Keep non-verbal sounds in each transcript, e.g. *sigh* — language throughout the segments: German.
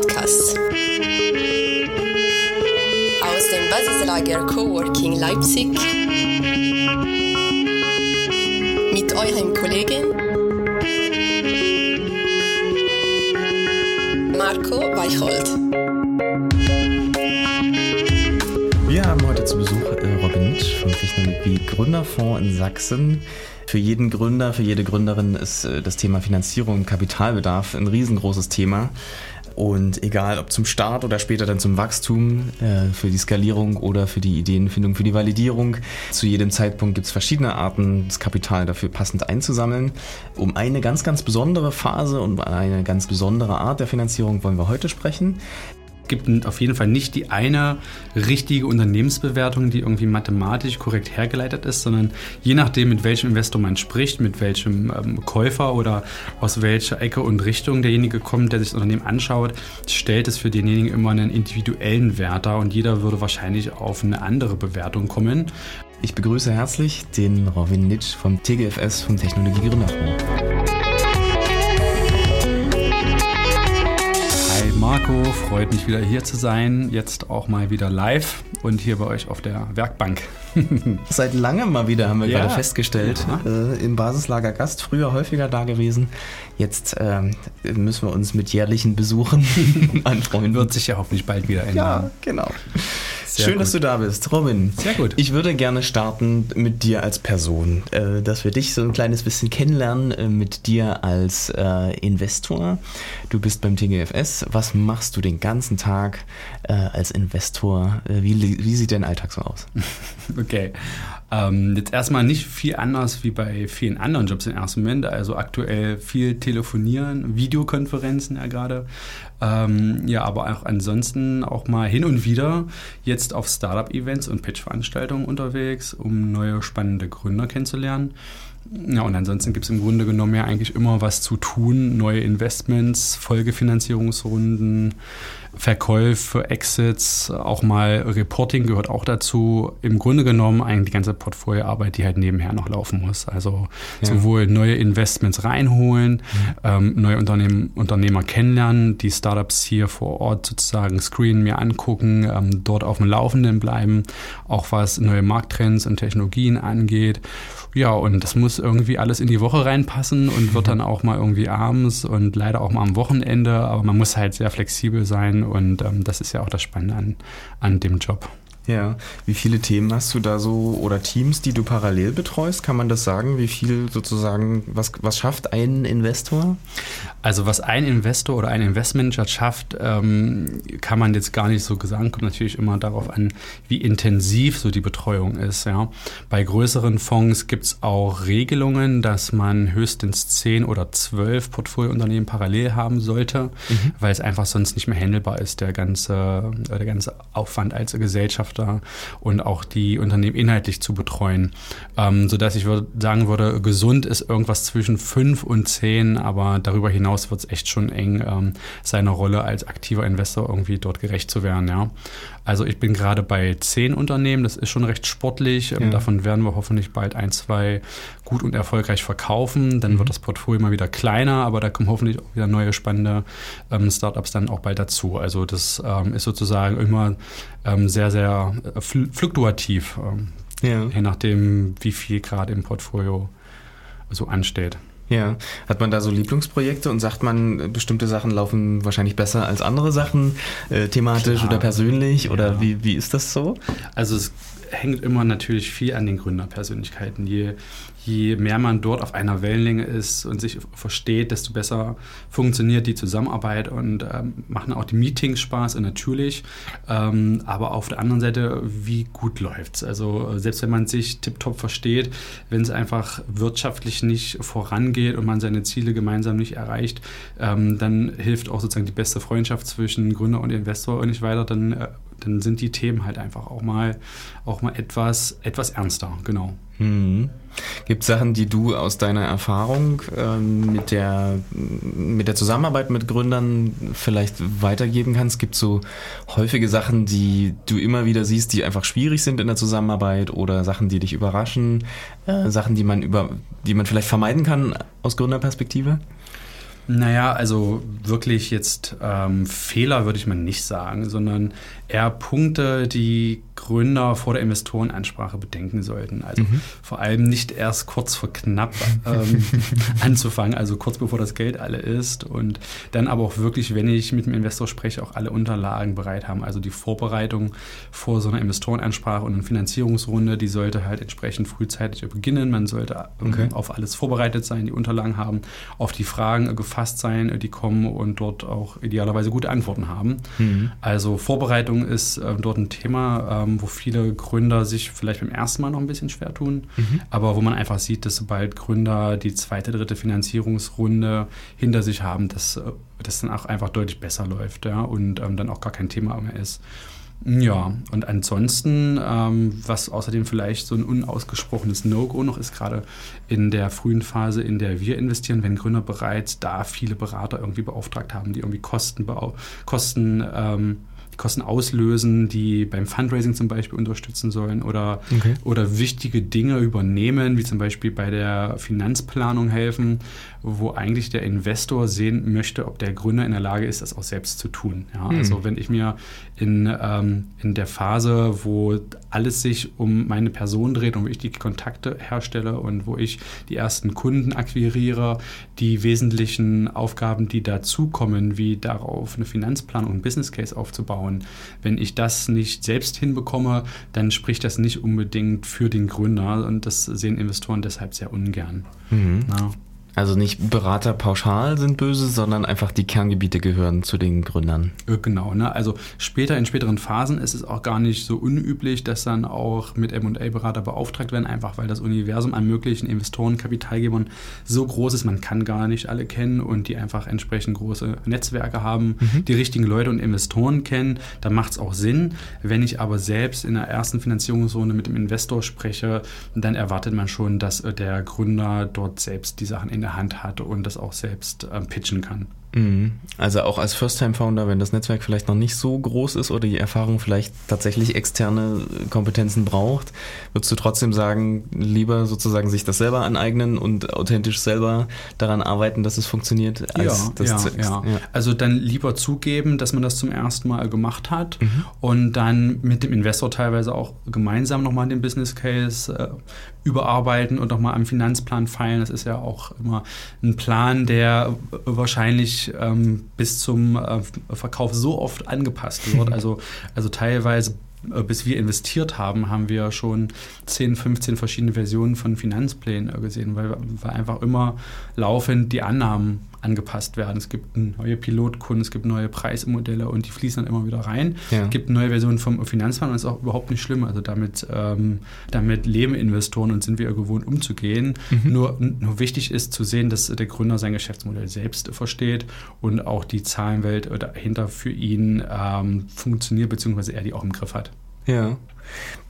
Podcast. Aus dem Basislager Coworking Leipzig. Mit eurem Kollegen Marco Weicholt. Wir haben heute zu Besuch äh, Robin Nitsch vom Technologie Gründerfonds in Sachsen. Für jeden Gründer, für jede Gründerin ist äh, das Thema Finanzierung und Kapitalbedarf ein riesengroßes Thema. Und egal ob zum Start oder später dann zum Wachstum, äh, für die Skalierung oder für die Ideenfindung, für die Validierung, zu jedem Zeitpunkt gibt es verschiedene Arten, das Kapital dafür passend einzusammeln. Um eine ganz, ganz besondere Phase und eine ganz besondere Art der Finanzierung wollen wir heute sprechen gibt auf jeden Fall nicht die eine richtige Unternehmensbewertung, die irgendwie mathematisch korrekt hergeleitet ist, sondern je nachdem, mit welchem Investor man spricht, mit welchem ähm, Käufer oder aus welcher Ecke und Richtung derjenige kommt, der sich das Unternehmen anschaut, stellt es für denjenigen immer einen individuellen Wert dar und jeder würde wahrscheinlich auf eine andere Bewertung kommen. Ich begrüße herzlich den Robin Nitsch vom TGFS vom Technologie Gründerfonds. Marco, freut mich wieder hier zu sein. Jetzt auch mal wieder live und hier bei euch auf der Werkbank. *laughs* Seit langem mal wieder haben wir ja. gerade festgestellt. Äh, Im Basislager Gast, früher häufiger da gewesen. Jetzt äh, müssen wir uns mit jährlichen Besuchen *laughs* anfreunden. Wird sich ja hoffentlich bald wieder ändern. Ja, genau. Sehr Schön, gut. dass du da bist, Robin. Sehr gut. Ich würde gerne starten mit dir als Person, äh, dass wir dich so ein kleines bisschen kennenlernen, äh, mit dir als äh, Investor. Du bist beim TGFS. Was machst du den ganzen Tag als Investor? Wie, wie sieht dein Alltag so aus? *laughs* Okay. Ähm, jetzt erstmal nicht viel anders wie bei vielen anderen Jobs im ersten Moment. Also aktuell viel telefonieren, Videokonferenzen ja gerade. Ähm, ja, aber auch ansonsten auch mal hin und wieder jetzt auf Startup-Events und Pitch-Veranstaltungen unterwegs, um neue spannende Gründer kennenzulernen. Ja, und ansonsten gibt es im Grunde genommen ja eigentlich immer was zu tun. Neue Investments, Folgefinanzierungsrunden, Verkäufe, Exits, auch mal Reporting gehört auch dazu. Im Grunde genommen eigentlich die ganze Portfolioarbeit, die halt nebenher noch laufen muss. Also ja. sowohl neue Investments reinholen, mhm. ähm, neue Unternehmen, Unternehmer kennenlernen, die Startups hier vor Ort sozusagen screenen, mir angucken, ähm, dort auf dem Laufenden bleiben, auch was neue Markttrends und Technologien angeht. Ja, und das muss irgendwie alles in die Woche reinpassen und wird *laughs* dann auch mal irgendwie abends und leider auch mal am Wochenende, aber man muss halt sehr flexibel sein und ähm, das ist ja auch das Spannende an, an dem Job. Ja, wie viele Themen hast du da so oder Teams, die du parallel betreust? Kann man das sagen? Wie viel sozusagen, was, was schafft ein Investor? Also was ein Investor oder ein Investmanager schafft, ähm, kann man jetzt gar nicht so sagen. Kommt natürlich immer darauf an, wie intensiv so die Betreuung ist. Ja. Bei größeren Fonds gibt es auch Regelungen, dass man höchstens zehn oder zwölf Portfoliounternehmen parallel haben sollte, mhm. weil es einfach sonst nicht mehr handelbar ist, der ganze, der ganze Aufwand als Gesellschaft Gesellschafter und auch die Unternehmen inhaltlich zu betreuen. Ähm, sodass ich würd, sagen würde, gesund ist irgendwas zwischen fünf und zehn, aber darüber hinaus wird es echt schon eng, ähm, seiner Rolle als aktiver Investor irgendwie dort gerecht zu werden. Ja. Also ich bin gerade bei zehn Unternehmen, das ist schon recht sportlich. Ähm, ja. Davon werden wir hoffentlich bald ein, zwei gut und erfolgreich verkaufen. Dann mhm. wird das Portfolio mal wieder kleiner, aber da kommen hoffentlich auch wieder neue spannende ähm, Startups dann auch bald dazu. Also das ähm, ist sozusagen immer ähm, sehr, sehr äh, fluktuativ, ähm, ja. je nachdem, wie viel gerade im Portfolio so ansteht. Ja, hat man da so Lieblingsprojekte und sagt man, bestimmte Sachen laufen wahrscheinlich besser als andere Sachen, äh, thematisch Klar. oder persönlich? Ja. Oder wie, wie ist das so? Also es hängt immer natürlich viel an den Gründerpersönlichkeiten. Je, je mehr man dort auf einer Wellenlänge ist und sich versteht, desto besser funktioniert die Zusammenarbeit und ähm, machen auch die Meetings Spaß und natürlich. Ähm, aber auf der anderen Seite, wie gut läuft es? Also selbst wenn man sich tiptop versteht, wenn es einfach wirtschaftlich nicht vorangeht und man seine Ziele gemeinsam nicht erreicht, ähm, dann hilft auch sozusagen die beste Freundschaft zwischen Gründer und Investor nicht weiter. Dann, äh, dann sind die Themen halt einfach auch mal, auch mal etwas, etwas ernster, genau. Mhm. Gibt es Sachen, die du aus deiner Erfahrung ähm, mit, der, mit der Zusammenarbeit mit Gründern vielleicht weitergeben kannst? Gibt es so häufige Sachen, die du immer wieder siehst, die einfach schwierig sind in der Zusammenarbeit oder Sachen, die dich überraschen? Äh, Sachen, die man, über, die man vielleicht vermeiden kann aus Gründerperspektive? Naja, also wirklich jetzt ähm, Fehler würde ich mal nicht sagen, sondern eher Punkte, die Gründer vor der Investorenansprache bedenken sollten. Also mhm. vor allem nicht erst kurz vor knapp *laughs* ähm, anzufangen, also kurz bevor das Geld alle ist und dann aber auch wirklich, wenn ich mit dem Investor spreche, auch alle Unterlagen bereit haben. Also die Vorbereitung vor so einer Investorenansprache und einer Finanzierungsrunde, die sollte halt entsprechend frühzeitig beginnen. Man sollte ähm, okay. auf alles vorbereitet sein, die Unterlagen haben, auf die Fragen gefasst sein, die kommen und dort auch idealerweise gute Antworten haben. Mhm. Also Vorbereitung ist äh, dort ein Thema. Ähm, wo viele Gründer sich vielleicht beim ersten Mal noch ein bisschen schwer tun, mhm. aber wo man einfach sieht, dass sobald Gründer die zweite, dritte Finanzierungsrunde hinter sich haben, dass das dann auch einfach deutlich besser läuft ja, und ähm, dann auch gar kein Thema mehr ist. Ja, und ansonsten, ähm, was außerdem vielleicht so ein unausgesprochenes No-Go noch ist, gerade in der frühen Phase, in der wir investieren, wenn Gründer bereits da viele Berater irgendwie beauftragt haben, die irgendwie Kosten, Kosten ähm, Kosten auslösen, die beim Fundraising zum Beispiel unterstützen sollen oder, okay. oder wichtige Dinge übernehmen, wie zum Beispiel bei der Finanzplanung helfen, wo eigentlich der Investor sehen möchte, ob der Gründer in der Lage ist, das auch selbst zu tun. Ja, mhm. Also wenn ich mir in, ähm, in der Phase, wo alles sich um meine Person dreht und wo ich die Kontakte herstelle und wo ich die ersten Kunden akquiriere, die wesentlichen Aufgaben, die dazukommen, wie darauf eine Finanzplanung und Business Case aufzubauen, und wenn ich das nicht selbst hinbekomme, dann spricht das nicht unbedingt für den Gründer und das sehen Investoren deshalb sehr ungern. Mhm. Ja. Also nicht Berater pauschal sind böse, sondern einfach die Kerngebiete gehören zu den Gründern. Äh, genau, ne? also später in späteren Phasen ist es auch gar nicht so unüblich, dass dann auch mit M&A-Berater beauftragt werden, einfach weil das Universum an möglichen Investoren, Kapitalgebern so groß ist, man kann gar nicht alle kennen und die einfach entsprechend große Netzwerke haben, mhm. die richtigen Leute und Investoren kennen. Da macht es auch Sinn. Wenn ich aber selbst in der ersten Finanzierungsrunde mit dem Investor spreche, dann erwartet man schon, dass äh, der Gründer dort selbst die Sachen in der der Hand hat und das auch selbst ähm, pitchen kann. Mhm. Also auch als First-Time-Founder, wenn das Netzwerk vielleicht noch nicht so groß ist oder die Erfahrung vielleicht tatsächlich externe Kompetenzen braucht, würdest du trotzdem sagen, lieber sozusagen sich das selber aneignen und authentisch selber daran arbeiten, dass es funktioniert, als ja, das ja, ja. ja. Also dann lieber zugeben, dass man das zum ersten Mal gemacht hat mhm. und dann mit dem Investor teilweise auch gemeinsam nochmal den Business Case äh, überarbeiten und nochmal am Finanzplan feilen. Das ist ja auch immer ein Plan, der wahrscheinlich ähm, bis zum äh, Verkauf so oft angepasst *laughs* wird. Also, also teilweise äh, bis wir investiert haben, haben wir schon 10, 15 verschiedene Versionen von Finanzplänen äh, gesehen, weil, weil einfach immer laufend die Annahmen angepasst werden. Es gibt neue Pilotkunden, es gibt neue Preismodelle und die fließen dann immer wieder rein. Ja. Es gibt neue Versionen vom Finanzplan und das ist auch überhaupt nicht schlimm. Also damit, ähm, damit leben Investoren und sind wir gewohnt umzugehen. Mhm. Nur, nur wichtig ist zu sehen, dass der Gründer sein Geschäftsmodell selbst versteht und auch die Zahlenwelt dahinter für ihn ähm, funktioniert, beziehungsweise er die auch im Griff hat. Ja.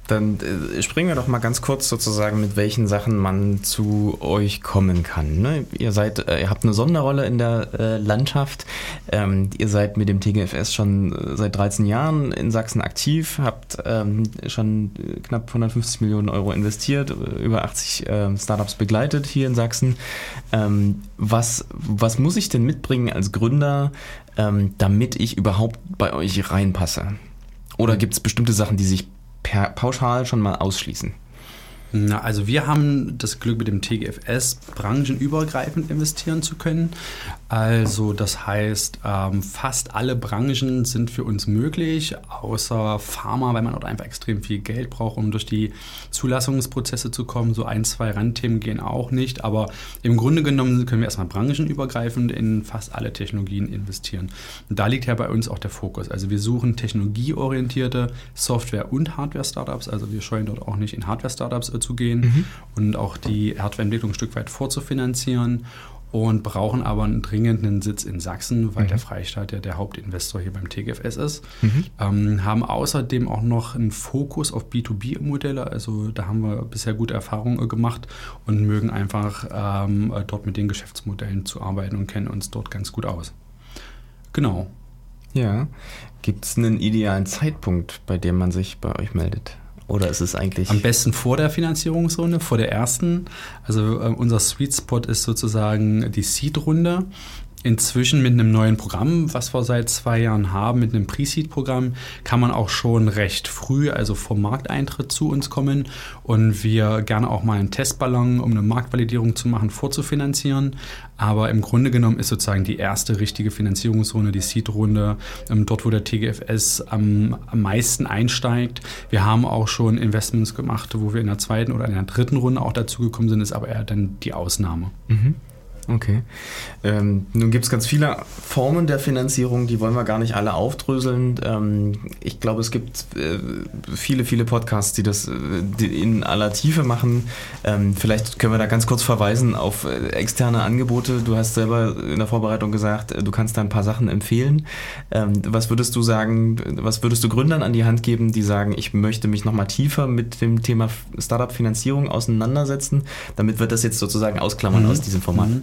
Dann äh, springen wir doch mal ganz kurz sozusagen, mit welchen Sachen man zu euch kommen kann. Ne? Ihr seid, äh, ihr habt eine Sonderrolle in der äh, Landschaft. Ähm, ihr seid mit dem TGFS schon äh, seit 13 Jahren in Sachsen aktiv, habt ähm, schon knapp 150 Millionen Euro investiert, über 80 ähm, Startups begleitet hier in Sachsen. Ähm, was, was muss ich denn mitbringen als Gründer, ähm, damit ich überhaupt bei euch reinpasse? Oder gibt es bestimmte Sachen, die sich pauschal schon mal ausschließen? Na, also wir haben das Glück mit dem TGFS branchenübergreifend investieren zu können. Also das heißt, ähm, fast alle Branchen sind für uns möglich, außer Pharma, weil man dort einfach extrem viel Geld braucht, um durch die Zulassungsprozesse zu kommen. So ein, zwei Randthemen gehen auch nicht, aber im Grunde genommen können wir erstmal branchenübergreifend in fast alle Technologien investieren. Und da liegt ja bei uns auch der Fokus. Also wir suchen technologieorientierte Software- und Hardware-Startups. Also wir scheuen dort auch nicht in Hardware-Startups zu gehen mhm. und auch die Hardwareentwicklung ein Stück weit vorzufinanzieren und brauchen aber einen dringenden Sitz in Sachsen, weil mhm. der Freistaat ja der Hauptinvestor hier beim TGFS ist. Mhm. Ähm, haben außerdem auch noch einen Fokus auf B2B-Modelle. Also da haben wir bisher gute Erfahrungen gemacht und mögen einfach ähm, dort mit den Geschäftsmodellen zu arbeiten und kennen uns dort ganz gut aus. Genau. Ja. Gibt es einen idealen Zeitpunkt, bei dem man sich bei euch meldet? Oder ist es eigentlich. Am besten vor der Finanzierungsrunde, vor der ersten. Also äh, unser Sweet Spot ist sozusagen die Seed-Runde. Inzwischen mit einem neuen Programm, was wir seit zwei Jahren haben, mit einem Pre-Seed-Programm, kann man auch schon recht früh, also vor Markteintritt zu uns kommen und wir gerne auch mal einen Testballon, um eine Marktvalidierung zu machen, vorzufinanzieren. Aber im Grunde genommen ist sozusagen die erste richtige Finanzierungsrunde, die Seed-Runde, ähm, dort, wo der TGFS am, am meisten einsteigt. Wir haben auch schon Investments gemacht, wo wir in der zweiten oder in der dritten Runde auch dazugekommen sind, ist aber eher dann die Ausnahme. Mhm. Okay. Ähm, nun gibt es ganz viele Formen der Finanzierung, die wollen wir gar nicht alle aufdröseln. Ähm, ich glaube, es gibt äh, viele, viele Podcasts, die das äh, die in aller Tiefe machen. Ähm, vielleicht können wir da ganz kurz verweisen auf äh, externe Angebote. Du hast selber in der Vorbereitung gesagt, äh, du kannst da ein paar Sachen empfehlen. Ähm, was würdest du sagen, was würdest du Gründern an die Hand geben, die sagen, ich möchte mich nochmal tiefer mit dem Thema Startup-Finanzierung auseinandersetzen, damit wir das jetzt sozusagen ausklammern mhm. aus diesem Format? Mhm.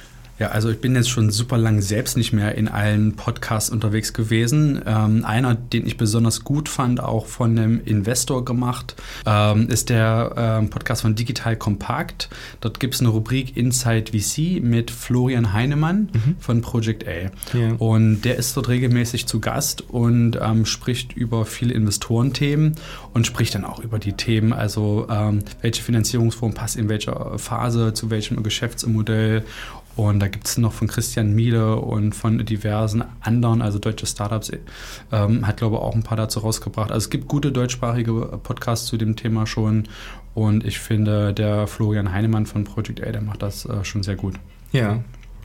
Ja, also ich bin jetzt schon super lang selbst nicht mehr in allen Podcasts unterwegs gewesen. Ähm, einer, den ich besonders gut fand, auch von einem Investor gemacht, ähm, ist der ähm, Podcast von Digital Compact. Dort gibt es eine Rubrik Inside VC mit Florian Heinemann mhm. von Project A. Ja. Und der ist dort regelmäßig zu Gast und ähm, spricht über viele Investorenthemen und spricht dann auch über die Themen, also ähm, welche Finanzierungsform passt in welcher Phase, zu welchem Geschäftsmodell und da gibt es noch von Christian Miele und von diversen anderen, also deutsche Startups, ähm, hat glaube ich auch ein paar dazu rausgebracht. Also es gibt gute deutschsprachige Podcasts zu dem Thema schon. Und ich finde, der Florian Heinemann von Project A, der macht das äh, schon sehr gut. Ja,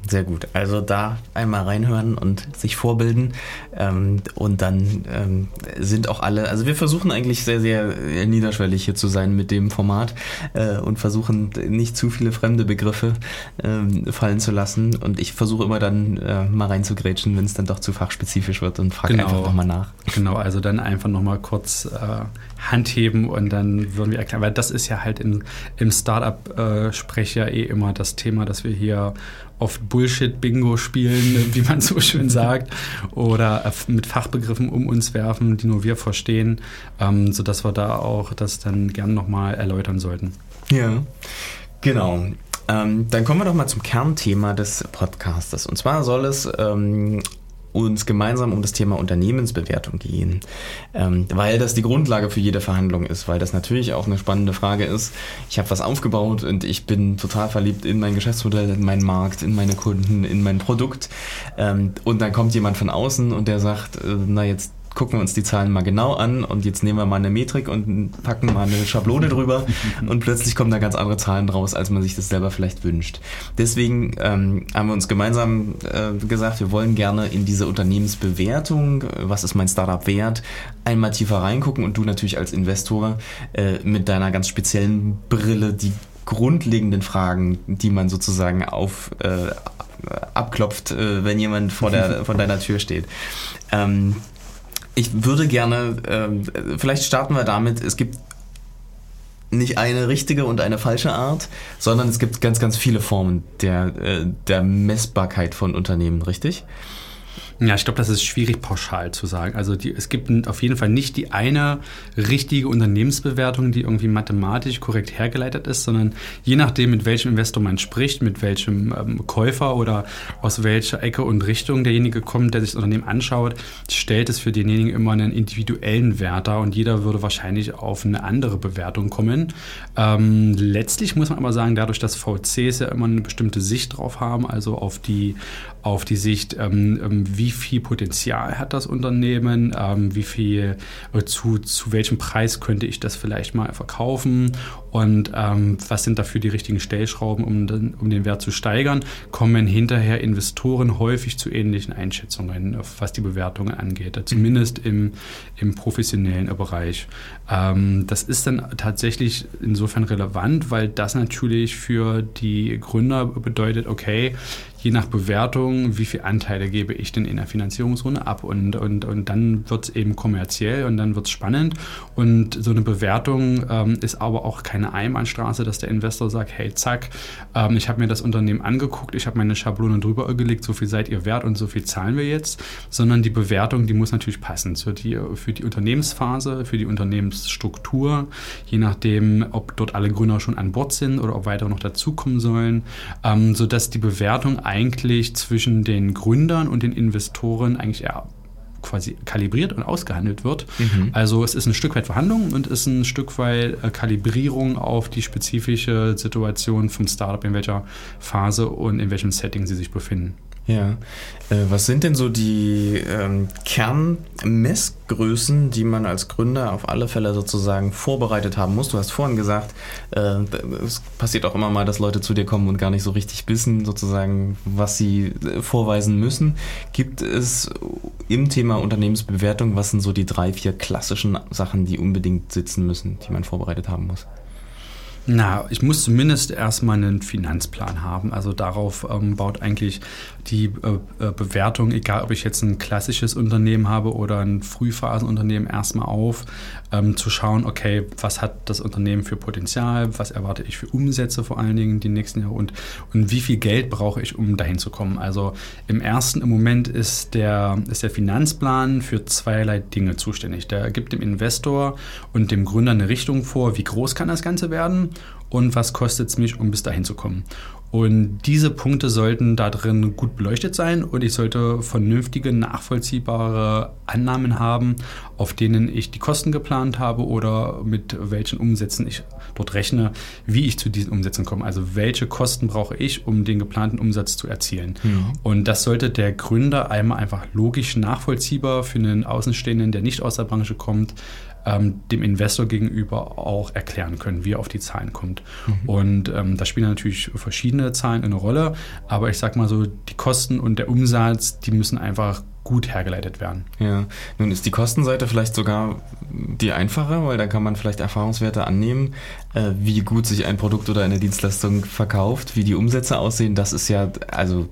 sehr gut. Also da einmal reinhören und sich vorbilden. Ähm, und dann ähm, sind auch alle, also wir versuchen eigentlich sehr, sehr niederschwellig hier zu sein mit dem Format äh, und versuchen nicht zu viele fremde Begriffe äh, fallen zu lassen. Und ich versuche immer dann äh, mal reinzugrätschen, wenn es dann doch zu fachspezifisch wird und frage genau. einfach nochmal nach. Genau, also dann einfach nochmal kurz äh, Hand heben und dann würden wir erklären, weil das ist ja halt im, im Startup-Sprech ja eh immer das Thema, dass wir hier oft Bullshit-Bingo spielen, *laughs* wie man so schön sagt, oder mit Fachbegriffen um uns werfen, die nur wir verstehen, ähm, sodass wir da auch das dann gern nochmal erläutern sollten. Ja, genau. Ähm, dann kommen wir doch mal zum Kernthema des Podcastes. Und zwar soll es ähm, uns gemeinsam um das Thema Unternehmensbewertung gehen, ähm, weil das die Grundlage für jede Verhandlung ist, weil das natürlich auch eine spannende Frage ist. Ich habe was aufgebaut und ich bin total verliebt in mein Geschäftsmodell, in meinen Markt, in meine Kunden, in mein Produkt ähm, und dann kommt jemand von außen und der sagt, äh, na jetzt gucken wir uns die Zahlen mal genau an und jetzt nehmen wir mal eine Metrik und packen mal eine Schablone drüber *laughs* und plötzlich kommen da ganz andere Zahlen draus, als man sich das selber vielleicht wünscht. Deswegen ähm, haben wir uns gemeinsam äh, gesagt, wir wollen gerne in diese Unternehmensbewertung, was ist mein Startup wert, einmal tiefer reingucken und du natürlich als Investor äh, mit deiner ganz speziellen Brille die grundlegenden Fragen, die man sozusagen auf äh, abklopft, äh, wenn jemand vor, der, vor deiner Tür steht. Ähm, ich würde gerne, äh, vielleicht starten wir damit, es gibt nicht eine richtige und eine falsche Art, sondern es gibt ganz, ganz viele Formen der, äh, der Messbarkeit von Unternehmen, richtig? Ja, ich glaube, das ist schwierig pauschal zu sagen. Also die, es gibt auf jeden Fall nicht die eine richtige Unternehmensbewertung, die irgendwie mathematisch korrekt hergeleitet ist, sondern je nachdem, mit welchem Investor man spricht, mit welchem ähm, Käufer oder aus welcher Ecke und Richtung derjenige kommt, der sich das Unternehmen anschaut, stellt es für denjenigen immer einen individuellen Wert dar und jeder würde wahrscheinlich auf eine andere Bewertung kommen. Ähm, letztlich muss man aber sagen, dadurch, dass VCs ja immer eine bestimmte Sicht drauf haben, also auf die, auf die Sicht, ähm, ähm, wie viel Potenzial hat das Unternehmen, ähm, wie viel, äh, zu, zu welchem Preis könnte ich das vielleicht mal verkaufen? Und ähm, was sind dafür die richtigen Stellschrauben, um den, um den Wert zu steigern, kommen hinterher Investoren häufig zu ähnlichen Einschätzungen, was die Bewertungen angeht, zumindest im, im professionellen Bereich. Ähm, das ist dann tatsächlich insofern relevant, weil das natürlich für die Gründer bedeutet, okay, je nach Bewertung, wie viele Anteile gebe ich denn in der Finanzierungsrunde ab? Und, und, und dann wird es eben kommerziell und dann wird es spannend. Und so eine Bewertung ähm, ist aber auch keine Einbahnstraße, dass der Investor sagt, hey, zack, ähm, ich habe mir das Unternehmen angeguckt, ich habe meine Schablone drüber gelegt, so viel seid ihr wert und so viel zahlen wir jetzt, sondern die Bewertung, die muss natürlich passen für die, für die Unternehmensphase, für die Unternehmensstruktur, je nachdem, ob dort alle Gründer schon an Bord sind oder ob weitere noch dazukommen sollen, ähm, sodass die Bewertung eigentlich eigentlich zwischen den Gründern und den Investoren eigentlich eher quasi kalibriert und ausgehandelt wird. Mhm. Also es ist ein Stück weit Verhandlung und ist ein Stück weit äh, Kalibrierung auf die spezifische Situation vom Startup, in welcher Phase und in welchem Setting sie sich befinden. Ja. Äh, was sind denn so die ähm, Kernmessgrößen, die man als Gründer auf alle Fälle sozusagen vorbereitet haben muss? Du hast vorhin gesagt, äh, es passiert auch immer mal, dass Leute zu dir kommen und gar nicht so richtig wissen, sozusagen, was sie äh, vorweisen müssen. Gibt es im Thema Unternehmensbewertung, was sind so die drei, vier klassischen Sachen, die unbedingt sitzen müssen, die man vorbereitet haben muss? Na, ich muss zumindest erstmal einen Finanzplan haben. Also darauf ähm, baut eigentlich die äh, äh, Bewertung, egal ob ich jetzt ein klassisches Unternehmen habe oder ein Frühphasenunternehmen, erstmal auf, ähm, zu schauen, okay, was hat das Unternehmen für Potenzial, was erwarte ich für Umsätze vor allen Dingen die nächsten Jahre und, und wie viel Geld brauche ich, um dahin zu kommen. Also im ersten im Moment ist der, ist der Finanzplan für zweierlei Dinge zuständig. Der gibt dem Investor und dem Gründer eine Richtung vor, wie groß kann das Ganze werden und was kostet es mich, um bis dahin zu kommen. Und diese Punkte sollten da drin gut beleuchtet sein und ich sollte vernünftige, nachvollziehbare Annahmen haben, auf denen ich die Kosten geplant habe oder mit welchen Umsätzen ich dort rechne, wie ich zu diesen Umsätzen komme. Also welche Kosten brauche ich, um den geplanten Umsatz zu erzielen. Mhm. Und das sollte der Gründer einmal einfach logisch nachvollziehbar für einen Außenstehenden, der nicht aus der Branche kommt, ähm, dem Investor gegenüber auch erklären können, wie er auf die Zahlen kommt. Mhm. Und ähm, da spielen natürlich verschiedene Zahlen eine Rolle, aber ich sag mal so, die Kosten und der Umsatz, die müssen einfach gut hergeleitet werden. Ja, nun ist die Kostenseite vielleicht sogar die einfache, weil da kann man vielleicht Erfahrungswerte annehmen, äh, wie gut sich ein Produkt oder eine Dienstleistung verkauft, wie die Umsätze aussehen. Das ist ja, also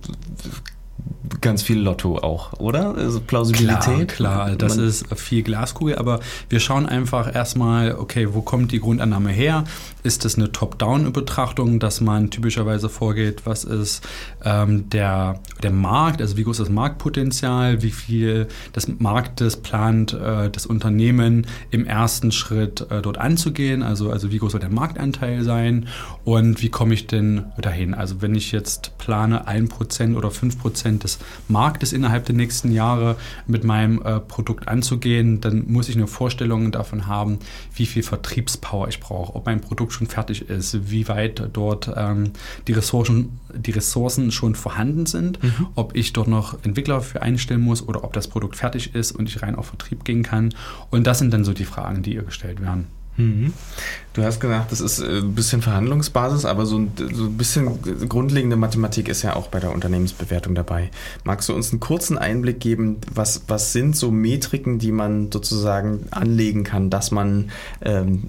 ganz viel Lotto auch, oder? Also Plausibilität? Klar, klar, das Man ist viel Glaskugel, aber wir schauen einfach erstmal, okay, wo kommt die Grundannahme her? Ist das eine Top-Down-Betrachtung, dass man typischerweise vorgeht, was ist ähm, der, der Markt, also wie groß ist das Marktpotenzial, wie viel des Marktes plant äh, das Unternehmen im ersten Schritt äh, dort anzugehen, also, also wie groß soll der Marktanteil sein und wie komme ich denn dahin? Also wenn ich jetzt plane, 1% oder 5% des Marktes innerhalb der nächsten Jahre mit meinem äh, Produkt anzugehen, dann muss ich eine Vorstellung davon haben, wie viel Vertriebspower ich brauche, ob mein Produkt schon fertig ist, wie weit dort ähm, die, Ressourcen, die Ressourcen schon vorhanden sind, mhm. ob ich dort noch Entwickler für einstellen muss oder ob das Produkt fertig ist und ich rein auf Vertrieb gehen kann. Und das sind dann so die Fragen, die ihr gestellt werden. Mhm. Du hast gesagt, das ist äh, ein bisschen Verhandlungsbasis, aber so ein, so ein bisschen grundlegende Mathematik ist ja auch bei der Unternehmensbewertung dabei. Magst du uns einen kurzen Einblick geben, was, was sind so Metriken, die man sozusagen anlegen kann, dass man ähm,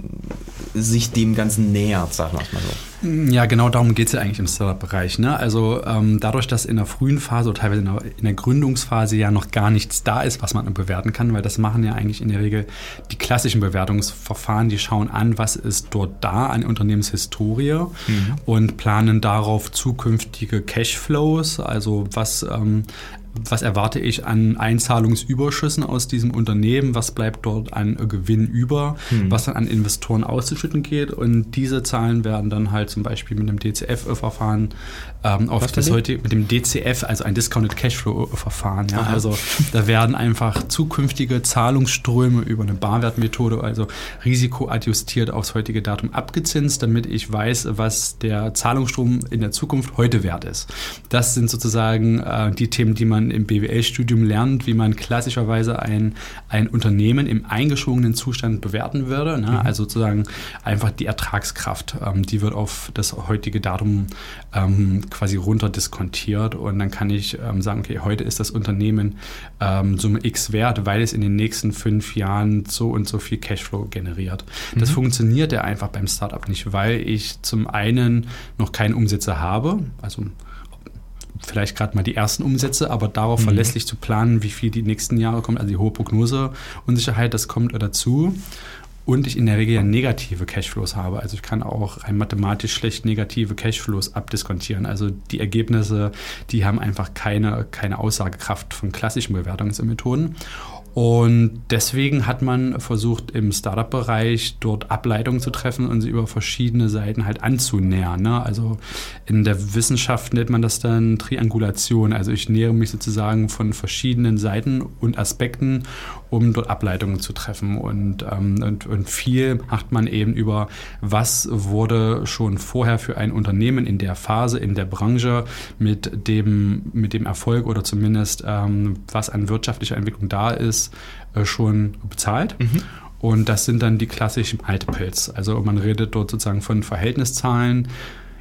sich dem Ganzen nähert, sagen wir es mal so? Ja, genau darum geht es ja eigentlich im Startup-Bereich. Ne? Also ähm, dadurch, dass in der frühen Phase oder teilweise in der, in der, Gründungsphase ja noch gar nichts da ist, was man bewerten kann, weil das machen ja eigentlich in der Regel die klassischen Bewertungsverfahren, die schauen an, was ist dort da, eine Unternehmenshistorie mhm. und planen darauf zukünftige Cashflows, also was ähm, was erwarte ich an Einzahlungsüberschüssen aus diesem Unternehmen, was bleibt dort an Gewinn über, hm. was dann an Investoren auszuschütten geht. Und diese Zahlen werden dann halt zum Beispiel mit einem DCF-Verfahren ähm, auf das heutige, mit dem DCF, also ein Discounted Cashflow-Verfahren. Ja? Also da werden einfach zukünftige Zahlungsströme über eine Barwertmethode, also risikoadjustiert aufs heutige Datum abgezinst, damit ich weiß, was der Zahlungsstrom in der Zukunft heute wert ist. Das sind sozusagen äh, die Themen, die man man im BWL-Studium lernt, wie man klassischerweise ein, ein Unternehmen im eingeschwungenen Zustand bewerten würde. Ne? Mhm. Also sozusagen einfach die Ertragskraft, ähm, die wird auf das heutige Datum ähm, quasi runterdiskontiert und dann kann ich ähm, sagen, okay, heute ist das Unternehmen ähm, Summe X wert, weil es in den nächsten fünf Jahren so und so viel Cashflow generiert. Mhm. Das funktioniert ja einfach beim Startup nicht, weil ich zum einen noch keine Umsätze habe, also vielleicht gerade mal die ersten Umsätze, aber darauf mhm. verlässlich zu planen, wie viel die nächsten Jahre kommt, also die hohe Prognoseunsicherheit, das kommt dazu. Und ich in der Regel ja negative Cashflows habe. Also ich kann auch rein mathematisch schlecht negative Cashflows abdiskontieren. Also die Ergebnisse, die haben einfach keine, keine Aussagekraft von klassischen Bewertungsmethoden. Und deswegen hat man versucht, im Startup-Bereich dort Ableitungen zu treffen und sie über verschiedene Seiten halt anzunähern. Ne? Also in der Wissenschaft nennt man das dann Triangulation. Also ich nähere mich sozusagen von verschiedenen Seiten und Aspekten, um dort Ableitungen zu treffen. Und, ähm, und, und viel macht man eben über, was wurde schon vorher für ein Unternehmen in der Phase, in der Branche mit dem, mit dem Erfolg oder zumindest ähm, was an wirtschaftlicher Entwicklung da ist, äh, schon bezahlt. Mhm. Und das sind dann die klassischen Multiples. Also man redet dort sozusagen von Verhältniszahlen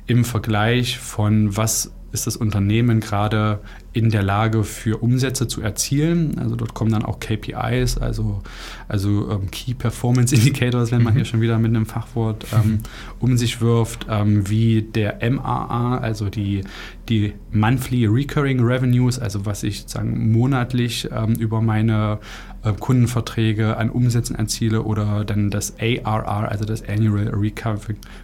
im Vergleich von was ist das Unternehmen gerade in der Lage für Umsätze zu erzielen. Also dort kommen dann auch KPIs, also, also ähm, Key Performance *laughs* Indicators, wenn man mhm. hier schon wieder mit einem Fachwort ähm, um sich wirft, ähm, wie der MAA, also die, die Monthly Recurring Revenues, also was ich sozusagen monatlich ähm, über meine äh, Kundenverträge an Umsätzen erziele oder dann das ARR, also das Annual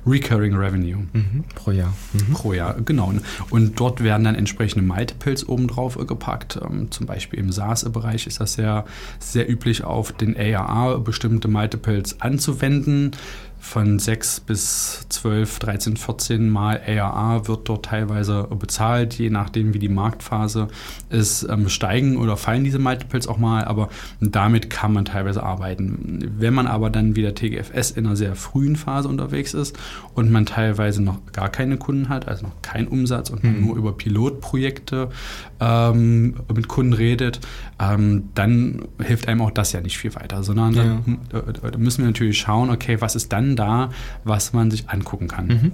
Recurring Revenue. Mhm, pro Jahr. Mhm. Pro Jahr, genau. Und dort werden dann entsprechende Multiples obendrauf gepackt. Ähm, zum Beispiel im SaaS-Bereich ist das sehr, sehr üblich, auf den ARR bestimmte Multiples anzuwenden von 6 bis 12, 13, 14 Mal ARA wird dort teilweise bezahlt, je nachdem wie die Marktphase ist, ähm, steigen oder fallen diese Multiples auch mal, aber damit kann man teilweise arbeiten. Wenn man aber dann wie der TGFS in einer sehr frühen Phase unterwegs ist und man teilweise noch gar keine Kunden hat, also noch keinen Umsatz und mhm. nur über Pilotprojekte ähm, mit Kunden redet, ähm, dann hilft einem auch das ja nicht viel weiter, sondern ja. dann, äh, müssen wir natürlich schauen, okay, was ist dann da, was man sich angucken kann. Mhm.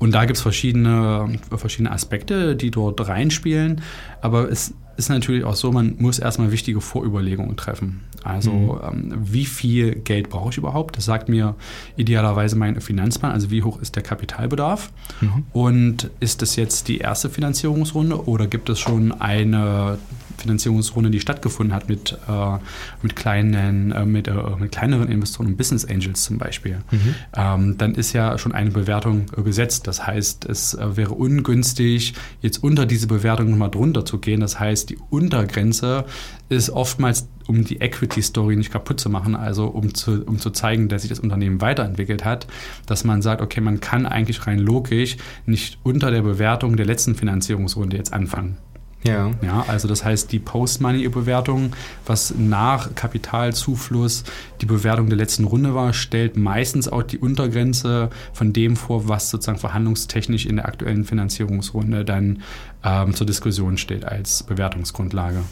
Und da gibt es verschiedene, verschiedene Aspekte, die dort reinspielen. Aber es ist natürlich auch so, man muss erstmal wichtige Vorüberlegungen treffen. Also mhm. ähm, wie viel Geld brauche ich überhaupt? Das sagt mir idealerweise mein Finanzplan. Also wie hoch ist der Kapitalbedarf? Mhm. Und ist das jetzt die erste Finanzierungsrunde oder gibt es schon eine Finanzierungsrunde, die stattgefunden hat mit, äh, mit, kleinen, äh, mit, äh, mit kleineren Investoren und Business Angels zum Beispiel, mhm. ähm, dann ist ja schon eine Bewertung äh, gesetzt. Das heißt, es äh, wäre ungünstig, jetzt unter diese Bewertung nochmal drunter zu gehen. Das heißt, die Untergrenze ist oftmals, um die Equity-Story nicht kaputt zu machen, also um zu, um zu zeigen, dass sich das Unternehmen weiterentwickelt hat, dass man sagt, okay, man kann eigentlich rein logisch nicht unter der Bewertung der letzten Finanzierungsrunde jetzt anfangen. Ja. ja. Also das heißt, die Post-Money-Bewertung, was nach Kapitalzufluss die Bewertung der letzten Runde war, stellt meistens auch die Untergrenze von dem vor, was sozusagen verhandlungstechnisch in der aktuellen Finanzierungsrunde dann ähm, zur Diskussion steht als Bewertungsgrundlage.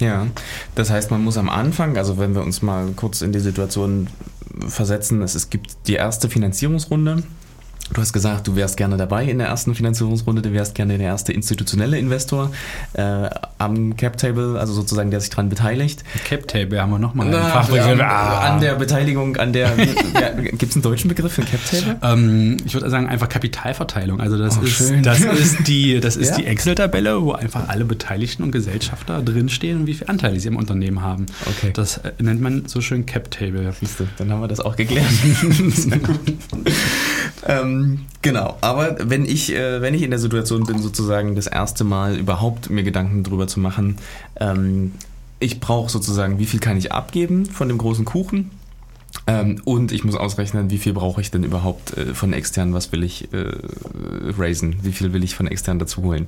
Ja, das heißt, man muss am Anfang, also wenn wir uns mal kurz in die Situation versetzen, es, es gibt die erste Finanzierungsrunde, Du hast gesagt, du wärst gerne dabei in der ersten Finanzierungsrunde, du wärst gerne der erste institutionelle Investor äh, am Cap-Table, also sozusagen, der sich daran beteiligt. Cap-Table haben wir nochmal einen ah. An der Beteiligung, an der, *laughs* ja, gibt es einen deutschen Begriff für Cap-Table? Ähm, ich würde sagen einfach Kapitalverteilung. Also das, oh, ist, das ist die, das ist *laughs* ja? die Excel-Tabelle, wo einfach alle Beteiligten und Gesellschafter drinstehen und wie viele Anteile sie im Unternehmen haben. Okay. Das äh, nennt man so schön Cap-Table. Siehst du, dann haben wir das auch geklärt. *laughs* ähm, genau, aber wenn ich, äh, wenn ich in der Situation bin, sozusagen das erste Mal überhaupt mir Gedanken darüber zu machen, ähm, ich brauche sozusagen, wie viel kann ich abgeben von dem großen Kuchen? Ähm, und ich muss ausrechnen, wie viel brauche ich denn überhaupt äh, von extern, was will ich äh, raisen, wie viel will ich von extern dazu holen.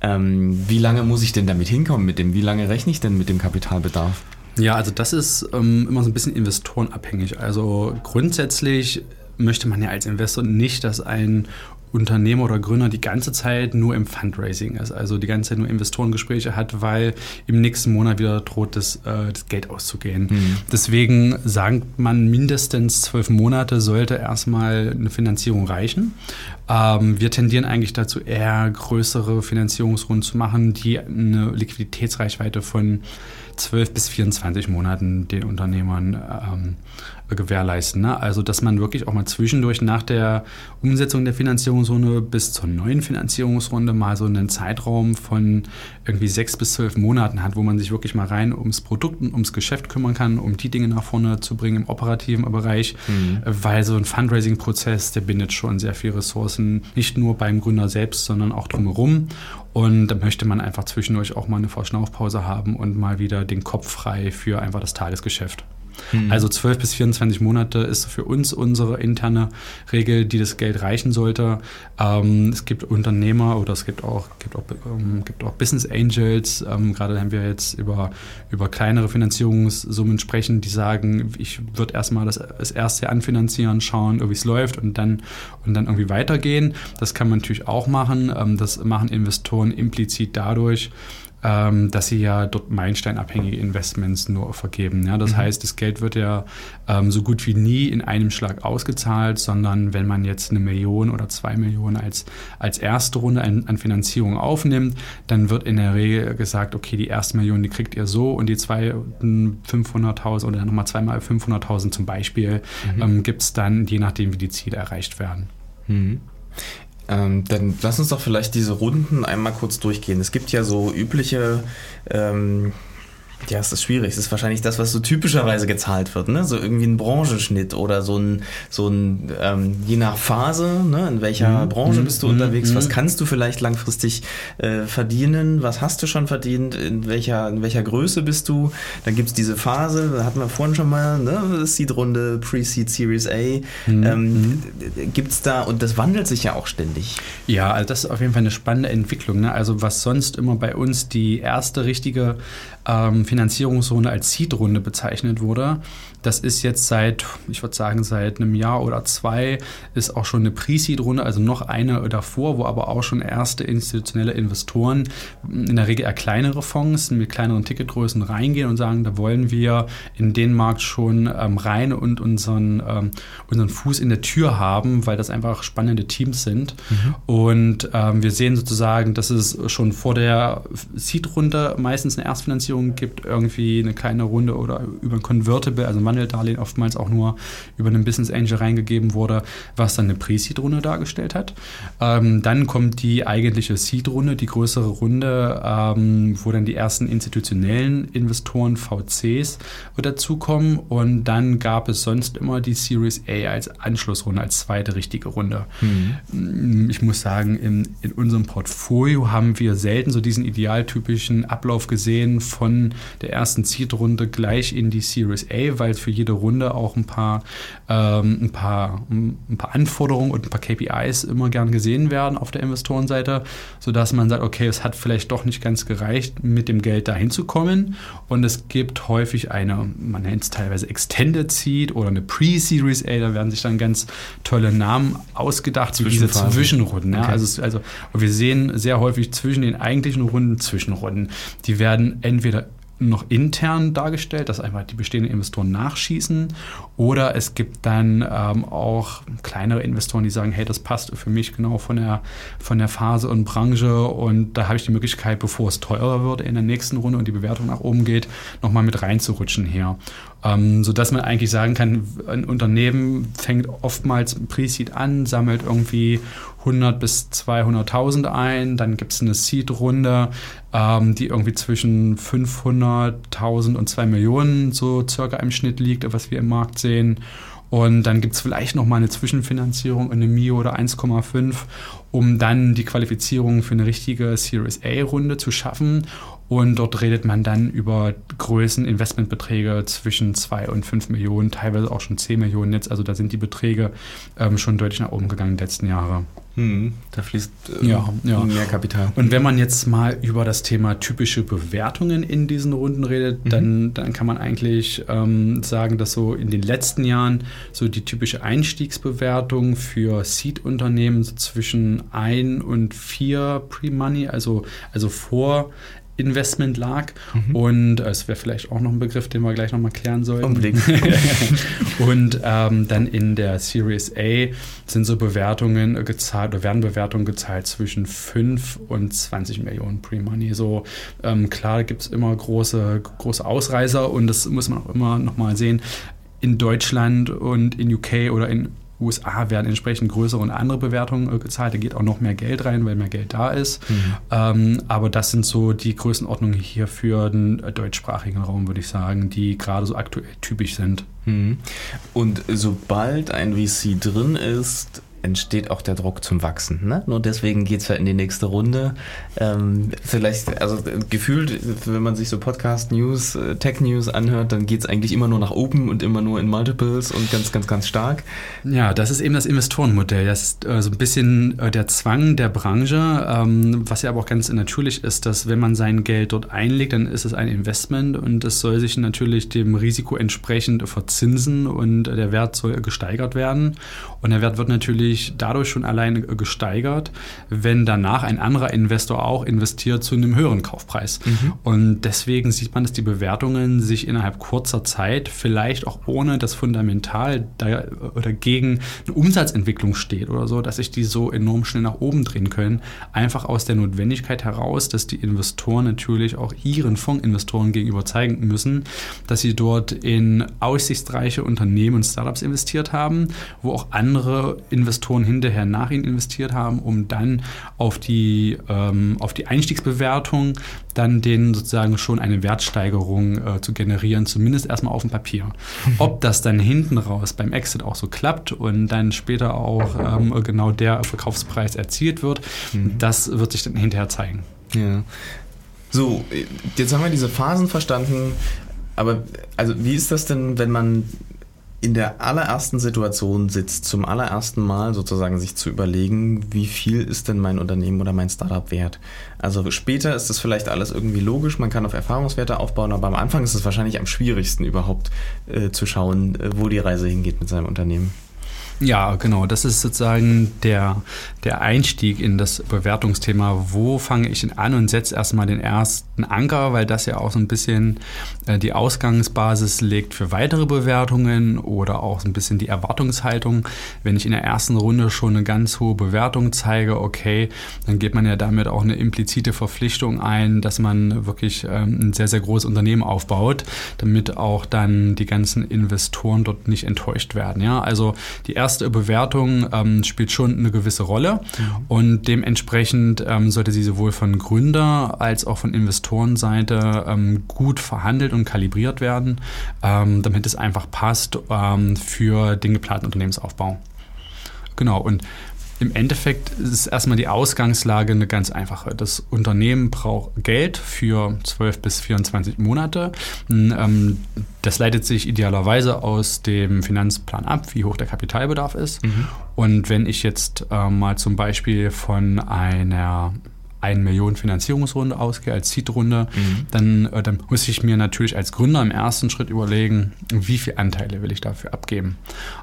Ähm, wie lange muss ich denn damit hinkommen mit dem, wie lange rechne ich denn mit dem Kapitalbedarf? Ja, also das ist ähm, immer so ein bisschen investorenabhängig. Also grundsätzlich möchte man ja als Investor nicht, dass ein Unternehmer oder Gründer die ganze Zeit nur im Fundraising ist, also die ganze Zeit nur Investorengespräche hat, weil im nächsten Monat wieder droht, das, äh, das Geld auszugehen. Mhm. Deswegen sagt man, mindestens zwölf Monate sollte erstmal eine Finanzierung reichen. Ähm, wir tendieren eigentlich dazu, eher größere Finanzierungsrunden zu machen, die eine Liquiditätsreichweite von 12 bis 24 Monaten den Unternehmern ähm, gewährleisten. Ne? Also, dass man wirklich auch mal zwischendurch nach der Umsetzung der Finanzierungsrunde bis zur neuen Finanzierungsrunde mal so einen Zeitraum von irgendwie sechs bis zwölf Monaten hat, wo man sich wirklich mal rein ums Produkt und ums Geschäft kümmern kann, um die Dinge nach vorne zu bringen im operativen Bereich, mhm. weil so ein Fundraising-Prozess, der bindet schon sehr viel Ressourcen nicht nur beim Gründer selbst, sondern auch drumherum. Und da möchte man einfach zwischendurch auch mal eine Verschnaufpause haben und mal wieder den Kopf frei für einfach das Tagesgeschäft. Mhm. Also 12 bis 24 Monate ist für uns unsere interne Regel, die das Geld reichen sollte. Ähm, es gibt Unternehmer oder es gibt auch, gibt auch, ähm, gibt auch Business Angels. Ähm, gerade wenn wir jetzt über, über kleinere Finanzierungssummen sprechen, die sagen, ich würde erstmal das, das erste anfinanzieren, schauen, wie es läuft und dann, und dann irgendwie weitergehen. Das kann man natürlich auch machen. Ähm, das machen Investoren implizit dadurch, ähm, dass sie ja dort meilensteinabhängige Investments nur vergeben. Ja? Das mhm. heißt, das Geld wird ja ähm, so gut wie nie in einem Schlag ausgezahlt, sondern wenn man jetzt eine Million oder zwei Millionen als, als erste Runde an, an Finanzierung aufnimmt, dann wird in der Regel gesagt, okay, die erste Million, die kriegt ihr so und die zwei 500.000 oder nochmal zweimal 500.000 zum Beispiel mhm. ähm, gibt es dann, je nachdem, wie die Ziele erreicht werden. Mhm. Ähm, dann lass uns doch vielleicht diese Runden einmal kurz durchgehen. Es gibt ja so übliche ähm, ja, es ist schwierig. Es ist wahrscheinlich das, was so typischerweise gezahlt wird, ne? So irgendwie ein Branchenschnitt oder so ein, so ein ähm, je nach Phase, ne? In welcher mhm. Branche bist du mhm. unterwegs? Mhm. Was kannst du vielleicht langfristig äh, verdienen? Was hast du schon verdient? In welcher, in welcher Größe bist du? Dann gibt es diese Phase, da hatten wir vorhin schon mal, ne? Seed-Runde, Pre-Seed, Series A. Mhm. Ähm, mhm. gibt es da, und das wandelt sich ja auch ständig. Ja, also das ist auf jeden Fall eine spannende Entwicklung. Ne? Also was sonst immer bei uns die erste richtige ähm, Finanzierungsrunde als Seed-Runde bezeichnet wurde. Das ist jetzt seit, ich würde sagen, seit einem Jahr oder zwei, ist auch schon eine Pre-Seed-Runde, also noch eine davor, wo aber auch schon erste institutionelle Investoren, in der Regel eher kleinere Fonds mit kleineren Ticketgrößen reingehen und sagen, da wollen wir in den Markt schon ähm, rein und unseren, ähm, unseren Fuß in der Tür haben, weil das einfach spannende Teams sind. Mhm. Und ähm, wir sehen sozusagen, dass es schon vor der Seed-Runde meistens eine Erstfinanzierung gibt, irgendwie eine kleine Runde oder über ein Convertible, also ein Wandeldarlehen oftmals auch nur über einen Business Angel reingegeben wurde, was dann eine Pre-Seed-Runde dargestellt hat. Ähm, dann kommt die eigentliche Seed-Runde, die größere Runde, ähm, wo dann die ersten institutionellen Investoren, VCs, dazukommen. Und dann gab es sonst immer die Series A als Anschlussrunde, als zweite richtige Runde. Mhm. Ich muss sagen, in, in unserem Portfolio haben wir selten so diesen idealtypischen Ablauf gesehen von der ersten Seed-Runde gleich in die Series A, weil für jede Runde auch ein paar, ähm, ein, paar, ein paar Anforderungen und ein paar KPIs immer gern gesehen werden auf der Investorenseite, sodass man sagt, okay, es hat vielleicht doch nicht ganz gereicht, mit dem Geld dahin zu kommen. Und es gibt häufig eine, man nennt es teilweise Extended Seed oder eine Pre-Series A, da werden sich dann ganz tolle Namen ausgedacht für diese Zwischenrunden. Ja. Okay. Also, also wir sehen sehr häufig zwischen den eigentlichen Runden Zwischenrunden. Die werden entweder noch intern dargestellt, dass einfach die bestehenden Investoren nachschießen. Oder es gibt dann ähm, auch kleinere Investoren, die sagen, hey, das passt für mich genau von der, von der Phase und Branche und da habe ich die Möglichkeit, bevor es teurer wird in der nächsten Runde und die Bewertung nach oben geht, nochmal mit reinzurutschen hier. Ähm, sodass man eigentlich sagen kann, ein Unternehmen fängt oftmals Pre-Seed an, sammelt irgendwie 100 bis 200.000 ein. Dann gibt es eine Seed-Runde, ähm, die irgendwie zwischen 500.000 und 2 Millionen so circa im Schnitt liegt, was wir im Markt sehen. Und dann gibt es vielleicht noch mal eine Zwischenfinanzierung in einem Mio oder 1,5, um dann die Qualifizierung für eine richtige Series A-Runde zu schaffen. Und dort redet man dann über Größen, Investmentbeträge zwischen 2 und 5 Millionen, teilweise auch schon 10 Millionen jetzt. Also da sind die Beträge ähm, schon deutlich nach oben gegangen in den letzten Jahren. Hm, da fließt äh, ja, ja. mehr Kapital. Und wenn man jetzt mal über das Thema typische Bewertungen in diesen Runden redet, mhm. dann, dann kann man eigentlich ähm, sagen, dass so in den letzten Jahren so die typische Einstiegsbewertung für Seed-Unternehmen so zwischen 1 und 4 Pre-Money, also, also vor Investment lag. Mhm. Und äh, es wäre vielleicht auch noch ein Begriff, den wir gleich nochmal klären sollten. Unbedingt. *laughs* und ähm, dann in der Series A sind so Bewertungen gezahlt oder werden Bewertungen gezahlt zwischen 5 und 20 Millionen Pre-Money. So ähm, klar gibt es immer große, große Ausreißer und das muss man auch immer nochmal sehen. In Deutschland und in UK oder in USA werden entsprechend größere und andere Bewertungen äh, gezahlt. Da geht auch noch mehr Geld rein, weil mehr Geld da ist. Mhm. Ähm, aber das sind so die Größenordnungen hier für den äh, deutschsprachigen Raum, würde ich sagen, die gerade so aktuell typisch sind. Mhm. Und sobald ein VC drin ist, entsteht auch der Druck zum Wachsen. Ne? Nur deswegen geht es ja in die nächste Runde. Ähm, vielleicht, also gefühlt, wenn man sich so Podcast-News, äh, Tech-News anhört, dann geht es eigentlich immer nur nach oben und immer nur in Multiples und ganz, ganz, ganz stark. Ja, das ist eben das Investorenmodell. Das ist äh, so ein bisschen äh, der Zwang der Branche, ähm, was ja aber auch ganz natürlich ist, dass wenn man sein Geld dort einlegt, dann ist es ein Investment und es soll sich natürlich dem Risiko entsprechend verzinsen und der Wert soll gesteigert werden. Und der Wert wird natürlich dadurch schon alleine gesteigert, wenn danach ein anderer Investor auch investiert zu einem höheren Kaufpreis. Mhm. Und deswegen sieht man, dass die Bewertungen sich innerhalb kurzer Zeit, vielleicht auch ohne das Fundamental da, oder gegen eine Umsatzentwicklung steht oder so, dass sich die so enorm schnell nach oben drehen können. Einfach aus der Notwendigkeit heraus, dass die Investoren natürlich auch ihren Fondsinvestoren gegenüber zeigen müssen, dass sie dort in aussichtsreiche Unternehmen und Startups investiert haben, wo auch andere Investoren hinterher nach ihnen investiert haben, um dann auf die, ähm, auf die Einstiegsbewertung dann denen sozusagen schon eine Wertsteigerung äh, zu generieren, zumindest erstmal auf dem Papier. *laughs* Ob das dann hinten raus beim Exit auch so klappt und dann später auch ähm, genau der Verkaufspreis erzielt wird, mhm. das wird sich dann hinterher zeigen. Ja. So, jetzt haben wir diese Phasen verstanden, aber also wie ist das denn, wenn man in der allerersten Situation sitzt, zum allerersten Mal sozusagen sich zu überlegen, wie viel ist denn mein Unternehmen oder mein Startup wert? Also später ist das vielleicht alles irgendwie logisch, man kann auf Erfahrungswerte aufbauen, aber am Anfang ist es wahrscheinlich am schwierigsten überhaupt äh, zu schauen, äh, wo die Reise hingeht mit seinem Unternehmen. Ja, genau. Das ist sozusagen der, der Einstieg in das Bewertungsthema. Wo fange ich an und setze erstmal den ersten Anker, weil das ja auch so ein bisschen äh, die Ausgangsbasis legt für weitere Bewertungen oder auch so ein bisschen die Erwartungshaltung. Wenn ich in der ersten Runde schon eine ganz hohe Bewertung zeige, okay, dann geht man ja damit auch eine implizite Verpflichtung ein, dass man wirklich ähm, ein sehr, sehr großes Unternehmen aufbaut, damit auch dann die ganzen Investoren dort nicht enttäuscht werden. Ja, also die erste Bewertung ähm, spielt schon eine gewisse Rolle mhm. und dementsprechend ähm, sollte sie sowohl von Gründer als auch von Investorenseite ähm, gut verhandelt und kalibriert werden, ähm, damit es einfach passt ähm, für den geplanten Unternehmensaufbau. Genau, und im Endeffekt ist erstmal die Ausgangslage eine ganz einfache. Das Unternehmen braucht Geld für 12 bis 24 Monate. Ähm, das leitet sich idealerweise aus dem Finanzplan ab, wie hoch der Kapitalbedarf ist. Mhm. Und wenn ich jetzt äh, mal zum Beispiel von einer 1 Million Finanzierungsrunde ausgehe, als Seed-Runde, mhm. dann, äh, dann muss ich mir natürlich als Gründer im ersten Schritt überlegen, wie viele Anteile will ich dafür abgeben.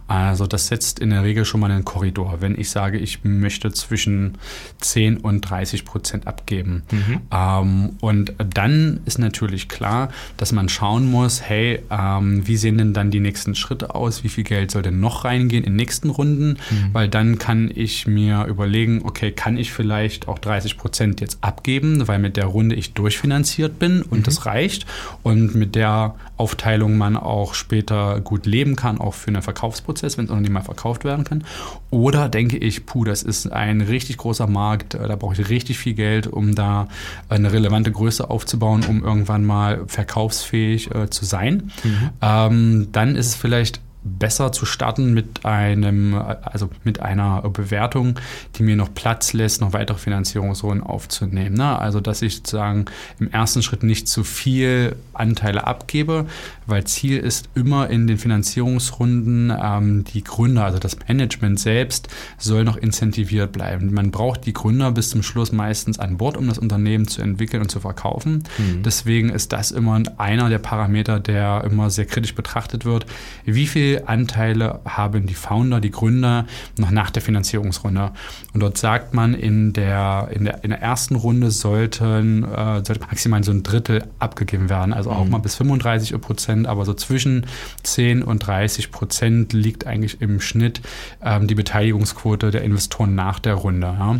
Also das setzt in der Regel schon mal einen Korridor. Wenn ich sage, ich möchte zwischen 10 und 30 Prozent abgeben. Mhm. Ähm, und dann ist natürlich klar, dass man schauen muss, hey, ähm, wie sehen denn dann die nächsten Schritte aus? Wie viel Geld soll denn noch reingehen in nächsten Runden? Mhm. Weil dann kann ich mir überlegen, okay, kann ich vielleicht auch 30 Prozent Prozent jetzt abgeben, weil mit der Runde ich durchfinanziert bin und mhm. das reicht und mit der Aufteilung man auch später gut leben kann, auch für einen Verkaufsprozess, wenn es noch nicht mal verkauft werden kann. Oder denke ich, puh, das ist ein richtig großer Markt, äh, da brauche ich richtig viel Geld, um da eine relevante Größe aufzubauen, um irgendwann mal verkaufsfähig äh, zu sein. Mhm. Ähm, dann ist es vielleicht besser zu starten mit einem, also mit einer Bewertung, die mir noch Platz lässt, noch weitere Finanzierungsrunden aufzunehmen. Ne? Also dass ich sozusagen im ersten Schritt nicht zu viel Anteile abgebe, weil Ziel ist immer in den Finanzierungsrunden ähm, die Gründer, also das Management selbst, soll noch incentiviert bleiben. Man braucht die Gründer bis zum Schluss meistens an Bord, um das Unternehmen zu entwickeln und zu verkaufen. Mhm. Deswegen ist das immer einer der Parameter, der immer sehr kritisch betrachtet wird. Wie viel Anteile haben die Founder, die Gründer noch nach der Finanzierungsrunde. Und dort sagt man, in der, in der, in der ersten Runde sollten, äh, sollte maximal so ein Drittel abgegeben werden, also auch mhm. mal bis 35 Prozent, aber so zwischen 10 und 30 Prozent liegt eigentlich im Schnitt ähm, die Beteiligungsquote der Investoren nach der Runde. Ja.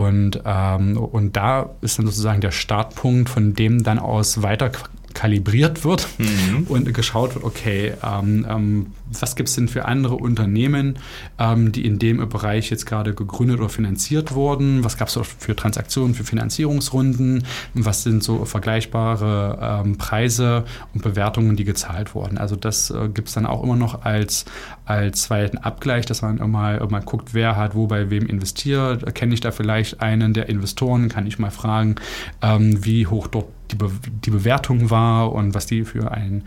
Und, ähm, und da ist dann sozusagen der Startpunkt, von dem dann aus weiter kalibriert wird mhm. und geschaut wird, okay, ähm, ähm, was gibt es denn für andere Unternehmen, ähm, die in dem Bereich jetzt gerade gegründet oder finanziert wurden? Was gab es für Transaktionen, für Finanzierungsrunden? Was sind so vergleichbare ähm, Preise und Bewertungen, die gezahlt wurden? Also das äh, gibt es dann auch immer noch als, als zweiten Abgleich, dass man immer, immer guckt, wer hat wo bei wem investiert. Kenne ich da vielleicht einen der Investoren? Kann ich mal fragen, ähm, wie hoch dort die, Be die Bewertung war und was die für ein,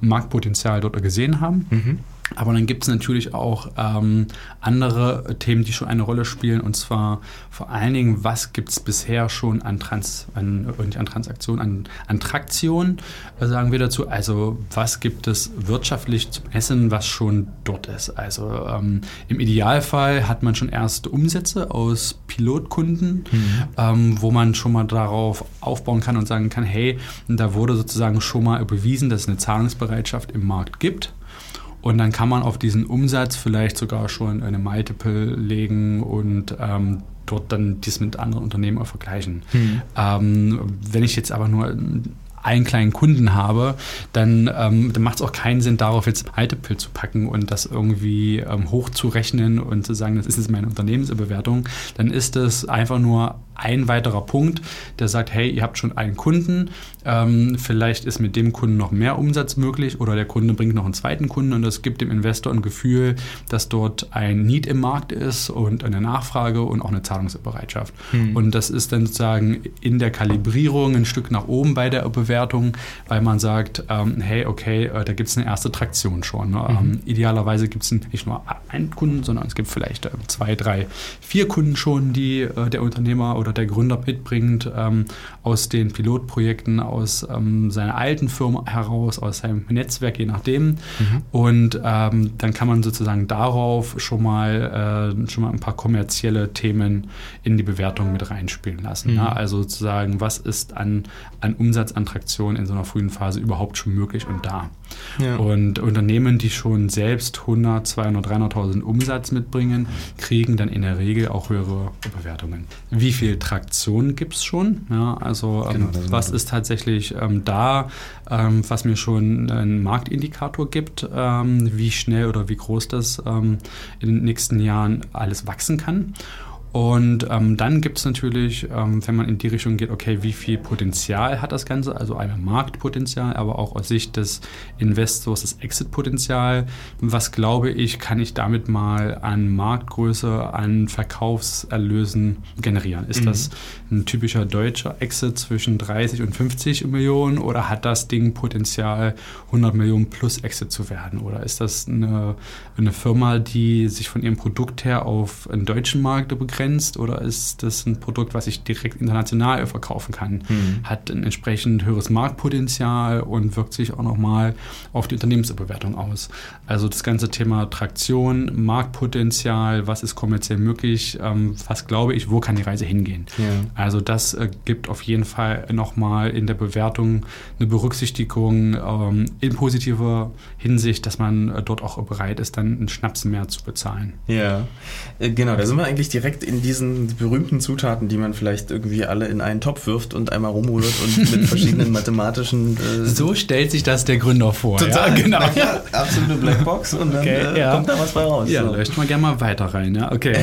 Marktpotenzial dort gesehen haben. Mhm. Aber dann gibt es natürlich auch ähm, andere Themen, die schon eine Rolle spielen. Und zwar vor allen Dingen, was gibt es bisher schon an, Trans, an, an Transaktionen, an, an Traktion, äh, sagen wir dazu. Also was gibt es wirtschaftlich zum Essen, was schon dort ist. Also ähm, im Idealfall hat man schon erste Umsätze aus Pilotkunden, mhm. ähm, wo man schon mal darauf aufbauen kann und sagen kann, hey, da wurde sozusagen schon mal bewiesen, dass es eine Zahlungsbereitschaft im Markt gibt. Und dann kann man auf diesen Umsatz vielleicht sogar schon eine Multiple legen und ähm, dort dann dies mit anderen Unternehmen auch vergleichen. Hm. Ähm, wenn ich jetzt aber nur einen kleinen Kunden habe, dann, ähm, dann macht es auch keinen Sinn, darauf jetzt Multiple zu packen und das irgendwie ähm, hochzurechnen und zu sagen, das ist jetzt meine Unternehmensbewertung. Dann ist es einfach nur ein weiterer Punkt, der sagt, hey, ihr habt schon einen Kunden, ähm, vielleicht ist mit dem Kunden noch mehr Umsatz möglich oder der Kunde bringt noch einen zweiten Kunden und das gibt dem Investor ein Gefühl, dass dort ein Need im Markt ist und eine Nachfrage und auch eine Zahlungsbereitschaft. Hm. Und das ist dann sozusagen in der Kalibrierung ein Stück nach oben bei der Bewertung, weil man sagt, ähm, hey, okay, äh, da gibt es eine erste Traktion schon. Ne? Mhm. Ähm, idealerweise gibt es nicht nur einen Kunden, sondern es gibt vielleicht äh, zwei, drei, vier Kunden schon, die äh, der Unternehmer oder der Gründer mitbringt ähm, aus den Pilotprojekten, aus ähm, seiner alten Firma heraus, aus seinem Netzwerk, je nachdem. Mhm. Und ähm, dann kann man sozusagen darauf schon mal, äh, schon mal ein paar kommerzielle Themen in die Bewertung mit reinspielen lassen. Mhm. Ne? Also sozusagen, was ist an, an Umsatzattraktion in so einer frühen Phase überhaupt schon möglich und da? Ja. Und Unternehmen, die schon selbst 100, 200, 300.000 Umsatz mitbringen, kriegen dann in der Regel auch höhere Bewertungen. Wie viel Traktion gibt es schon? Ja, also ähm, genau, was ist tatsächlich ähm, da, ähm, was mir schon einen Marktindikator gibt, ähm, wie schnell oder wie groß das ähm, in den nächsten Jahren alles wachsen kann. Und ähm, dann gibt es natürlich, ähm, wenn man in die Richtung geht, okay, wie viel Potenzial hat das Ganze? Also einmal Marktpotenzial, aber auch aus Sicht des Investors das Exit-Potenzial. Was glaube ich, kann ich damit mal an Marktgröße, an Verkaufserlösen generieren? Ist mhm. das ein typischer deutscher Exit zwischen 30 und 50 Millionen oder hat das Ding Potenzial, 100 Millionen plus Exit zu werden? Oder ist das eine, eine Firma, die sich von ihrem Produkt her auf einen deutschen Markt begrenzt? Begrenzt oder ist das ein Produkt, was ich direkt international verkaufen kann? Mhm. Hat ein entsprechend höheres Marktpotenzial und wirkt sich auch nochmal auf die Unternehmensbewertung aus. Also das ganze Thema Traktion, Marktpotenzial, was ist kommerziell möglich, ähm, was glaube ich, wo kann die Reise hingehen? Ja. Also das äh, gibt auf jeden Fall nochmal in der Bewertung eine Berücksichtigung ähm, in positiver Hinsicht, dass man äh, dort auch bereit ist, dann einen Schnaps mehr zu bezahlen. Ja, äh, genau, da sind wir eigentlich direkt in in diesen berühmten Zutaten, die man vielleicht irgendwie alle in einen Topf wirft und einmal rumrührt und mit *laughs* verschiedenen mathematischen. Äh so stellt sich das der Gründer vor. Total, *laughs* ja? genau. *laughs* Ja, absolute Blackbox und dann okay, äh, ja. kommt da was bei raus. Ja, so. leuchtet mal gerne mal weiter rein, ja, okay.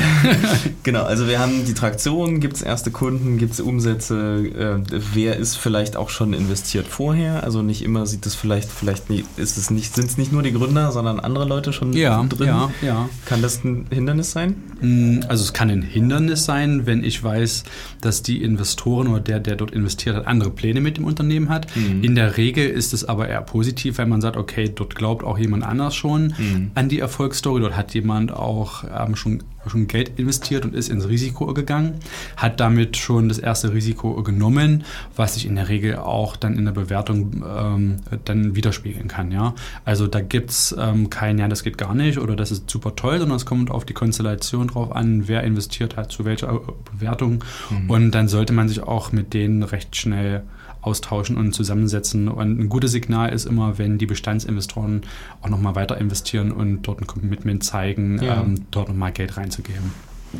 genau, also wir haben die Traktion, gibt es erste Kunden, gibt es Umsätze, äh, wer ist vielleicht auch schon investiert vorher? Also nicht immer sieht es vielleicht, vielleicht ist es nicht, sind es nicht nur die Gründer, sondern andere Leute schon ja, drin. Ja, ja. Kann das ein Hindernis sein? Mm, also es kann ein Hindernis Hindernis sein, wenn ich weiß, dass die Investoren oder der, der dort investiert hat, andere Pläne mit dem Unternehmen hat. Mhm. In der Regel ist es aber eher positiv, wenn man sagt, okay, dort glaubt auch jemand anders schon mhm. an die Erfolgsstory. Dort hat jemand auch ähm, schon schon Geld investiert und ist ins Risiko gegangen, hat damit schon das erste Risiko genommen, was sich in der Regel auch dann in der Bewertung ähm, dann widerspiegeln kann. Ja? Also da gibt es ähm, kein, ja, das geht gar nicht oder das ist super toll, sondern es kommt auf die Konstellation drauf an, wer investiert hat, zu welcher Bewertung. Mhm. Und dann sollte man sich auch mit denen recht schnell austauschen und zusammensetzen. Und ein gutes Signal ist immer, wenn die Bestandsinvestoren auch nochmal weiter investieren und dort ein Commitment zeigen, ja. ähm, dort nochmal Geld reinzugeben.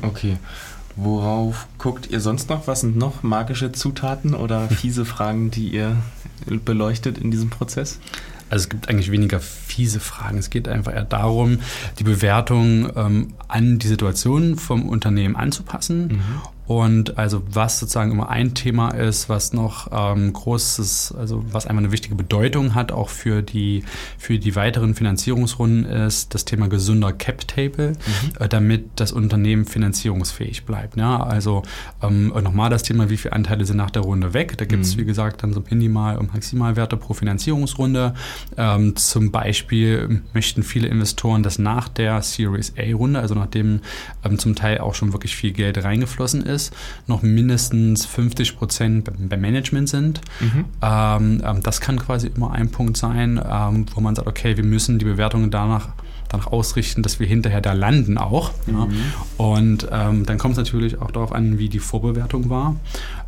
Okay. Worauf guckt ihr sonst noch? Was sind noch magische Zutaten oder *laughs* fiese Fragen, die ihr beleuchtet in diesem Prozess? Also es gibt eigentlich weniger fiese Fragen. Es geht einfach eher darum, die Bewertung ähm, an die Situation vom Unternehmen anzupassen mhm. Und also was sozusagen immer ein Thema ist, was noch ähm, großes, also was einfach eine wichtige Bedeutung hat, auch für die, für die weiteren Finanzierungsrunden, ist das Thema gesunder Cap Table, mhm. äh, damit das Unternehmen finanzierungsfähig bleibt. Ja, also ähm, nochmal das Thema, wie viele Anteile sind nach der Runde weg. Da gibt es, mhm. wie gesagt, dann so Minimal- und Maximalwerte pro Finanzierungsrunde. Ähm, zum Beispiel möchten viele Investoren, dass nach der Series A-Runde, also nachdem ähm, zum Teil auch schon wirklich viel Geld reingeflossen ist, ist, noch mindestens 50 Prozent beim Management sind. Mhm. Ähm, ähm, das kann quasi immer ein Punkt sein, ähm, wo man sagt, okay, wir müssen die Bewertungen danach danach ausrichten, dass wir hinterher da landen auch. Mhm. Ja. Und ähm, dann kommt es natürlich auch darauf an, wie die Vorbewertung war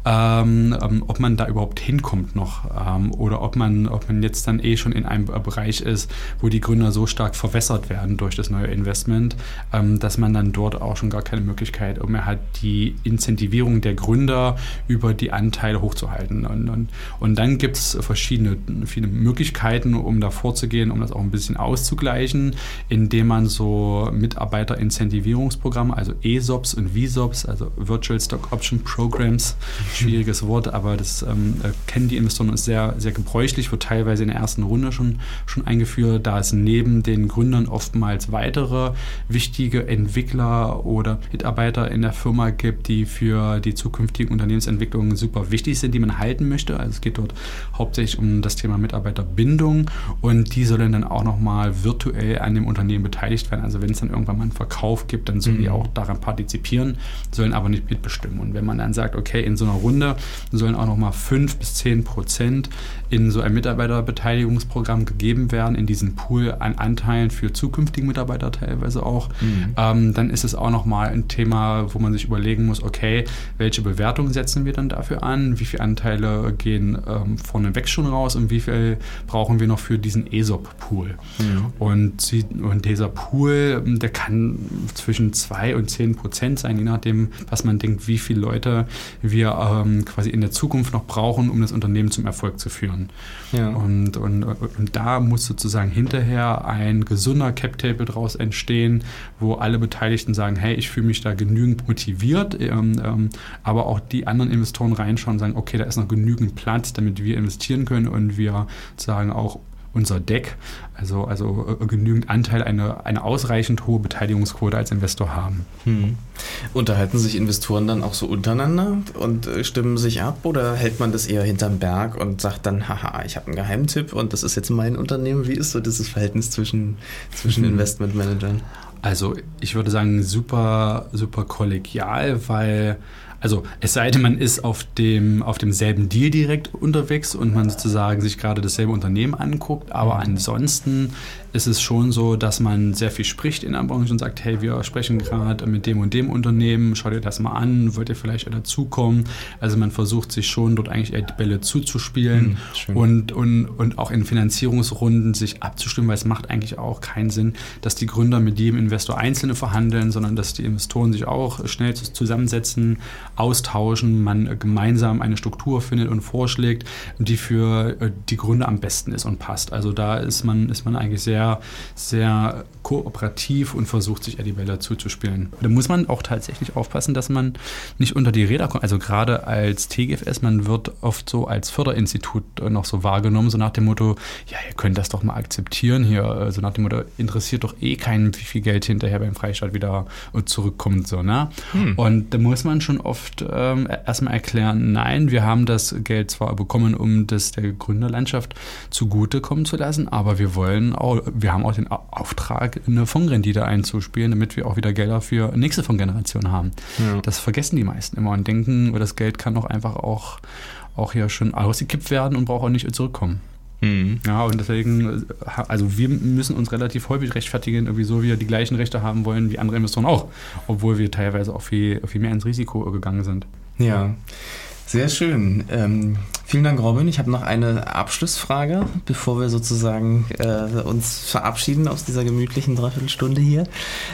ähm, ähm, ob man da überhaupt hinkommt noch ähm, oder ob man, ob man jetzt dann eh schon in einem Bereich ist, wo die Gründer so stark verwässert werden durch das neue Investment, ähm, dass man dann dort auch schon gar keine Möglichkeit mehr hat, die Incentivierung der Gründer über die Anteile hochzuhalten. Und, und, und dann gibt es verschiedene viele Möglichkeiten, um da vorzugehen, um das auch ein bisschen auszugleichen, indem man so Mitarbeiter-Incentivierungsprogramme, also ESOPs und VSOPs, also Virtual Stock Option Programs, schwieriges Wort, aber das ähm, äh, kennen die Investoren ist sehr, sehr gebräuchlich, wird teilweise in der ersten Runde schon, schon eingeführt, da es neben den Gründern oftmals weitere wichtige Entwickler oder Mitarbeiter in der Firma gibt, die für die zukünftigen Unternehmensentwicklungen super wichtig sind, die man halten möchte. Also es geht dort hauptsächlich um das Thema Mitarbeiterbindung und die sollen dann auch nochmal virtuell an dem Unternehmen beteiligt werden. Also wenn es dann irgendwann mal einen Verkauf gibt, dann sollen mhm. die auch daran partizipieren, sollen aber nicht mitbestimmen. Und wenn man dann sagt, okay, in so einer Runde sollen auch nochmal 5 bis 10 Prozent in so ein Mitarbeiterbeteiligungsprogramm gegeben werden, in diesen Pool an Anteilen für zukünftige Mitarbeiter teilweise auch. Mhm. Ähm, dann ist es auch nochmal ein Thema, wo man sich überlegen muss, okay, welche Bewertung setzen wir dann dafür an? Wie viele Anteile gehen ähm, vorneweg schon raus und wie viel brauchen wir noch für diesen ESOP-Pool? Mhm. Und, und dieser Pool, der kann zwischen 2 und 10 Prozent sein, je nachdem, was man denkt, wie viele Leute wir ähm, quasi in der Zukunft noch brauchen, um das Unternehmen zum Erfolg zu führen. Ja. Und, und, und da muss sozusagen hinterher ein gesunder Cap-Table draus entstehen, wo alle Beteiligten sagen, hey, ich fühle mich da genügend motiviert, ähm, ähm, aber auch die anderen Investoren reinschauen und sagen, okay, da ist noch genügend Platz, damit wir investieren können und wir sagen auch unser Deck, also, also äh, genügend Anteil, eine, eine ausreichend hohe Beteiligungsquote als Investor haben. Hm. Unterhalten sich Investoren dann auch so untereinander und äh, stimmen sich ab oder hält man das eher hinterm Berg und sagt dann, haha, ich habe einen Geheimtipp und das ist jetzt mein Unternehmen? Wie ist so dieses Verhältnis zwischen, zwischen hm. Investmentmanagern? Also ich würde sagen, super, super kollegial, weil also es sei denn, man ist auf, dem, auf demselben Deal direkt unterwegs und man sozusagen sich gerade dasselbe Unternehmen anguckt, aber mhm. ansonsten ist es schon so, dass man sehr viel spricht in der Branche und sagt, hey, wir sprechen gerade mit dem und dem Unternehmen, schaut ihr das mal an, wollt ihr vielleicht dazukommen? Also man versucht sich schon dort eigentlich eher die Bälle zuzuspielen mhm, und, und, und auch in Finanzierungsrunden sich abzustimmen, weil es macht eigentlich auch keinen Sinn, dass die Gründer mit jedem Investor einzelne verhandeln, sondern dass die Investoren sich auch schnell zusammensetzen, austauschen, man gemeinsam eine Struktur findet und vorschlägt, die für äh, die Gründer am besten ist und passt. Also da ist man, ist man eigentlich sehr sehr, sehr kooperativ und versucht sich Eddie Bella zuzuspielen. Da muss man auch tatsächlich aufpassen, dass man nicht unter die Räder kommt. Also gerade als TGFS, man wird oft so als Förderinstitut noch so wahrgenommen, so nach dem Motto, ja, ihr könnt das doch mal akzeptieren hier. So also nach dem Motto, interessiert doch eh keinen, wie viel Geld hinterher beim Freistaat wieder zurückkommt. So, ne? Hm. Und da muss man schon oft ähm, erstmal erklären, nein, wir haben das Geld zwar bekommen, um das der Gründerlandschaft zugutekommen zu lassen, aber wir wollen auch, wir haben auch den Auftrag, eine Fondsrendite einzuspielen, damit wir auch wieder Gelder für nächste Fondsgeneration haben. Ja. Das vergessen die meisten immer und denken, das Geld kann doch einfach auch, auch hier schon ausgekippt werden und braucht auch nicht zurückkommen. Mhm. Ja, und deswegen, also wir müssen uns relativ häufig rechtfertigen, wieso wir die gleichen Rechte haben wollen wie andere Investoren auch, obwohl wir teilweise auch viel, viel mehr ins Risiko gegangen sind. Ja. Sehr schön. Ähm, Vielen Dank, Robin. Ich habe noch eine Abschlussfrage, bevor wir sozusagen äh, uns verabschieden aus dieser gemütlichen Dreiviertelstunde hier.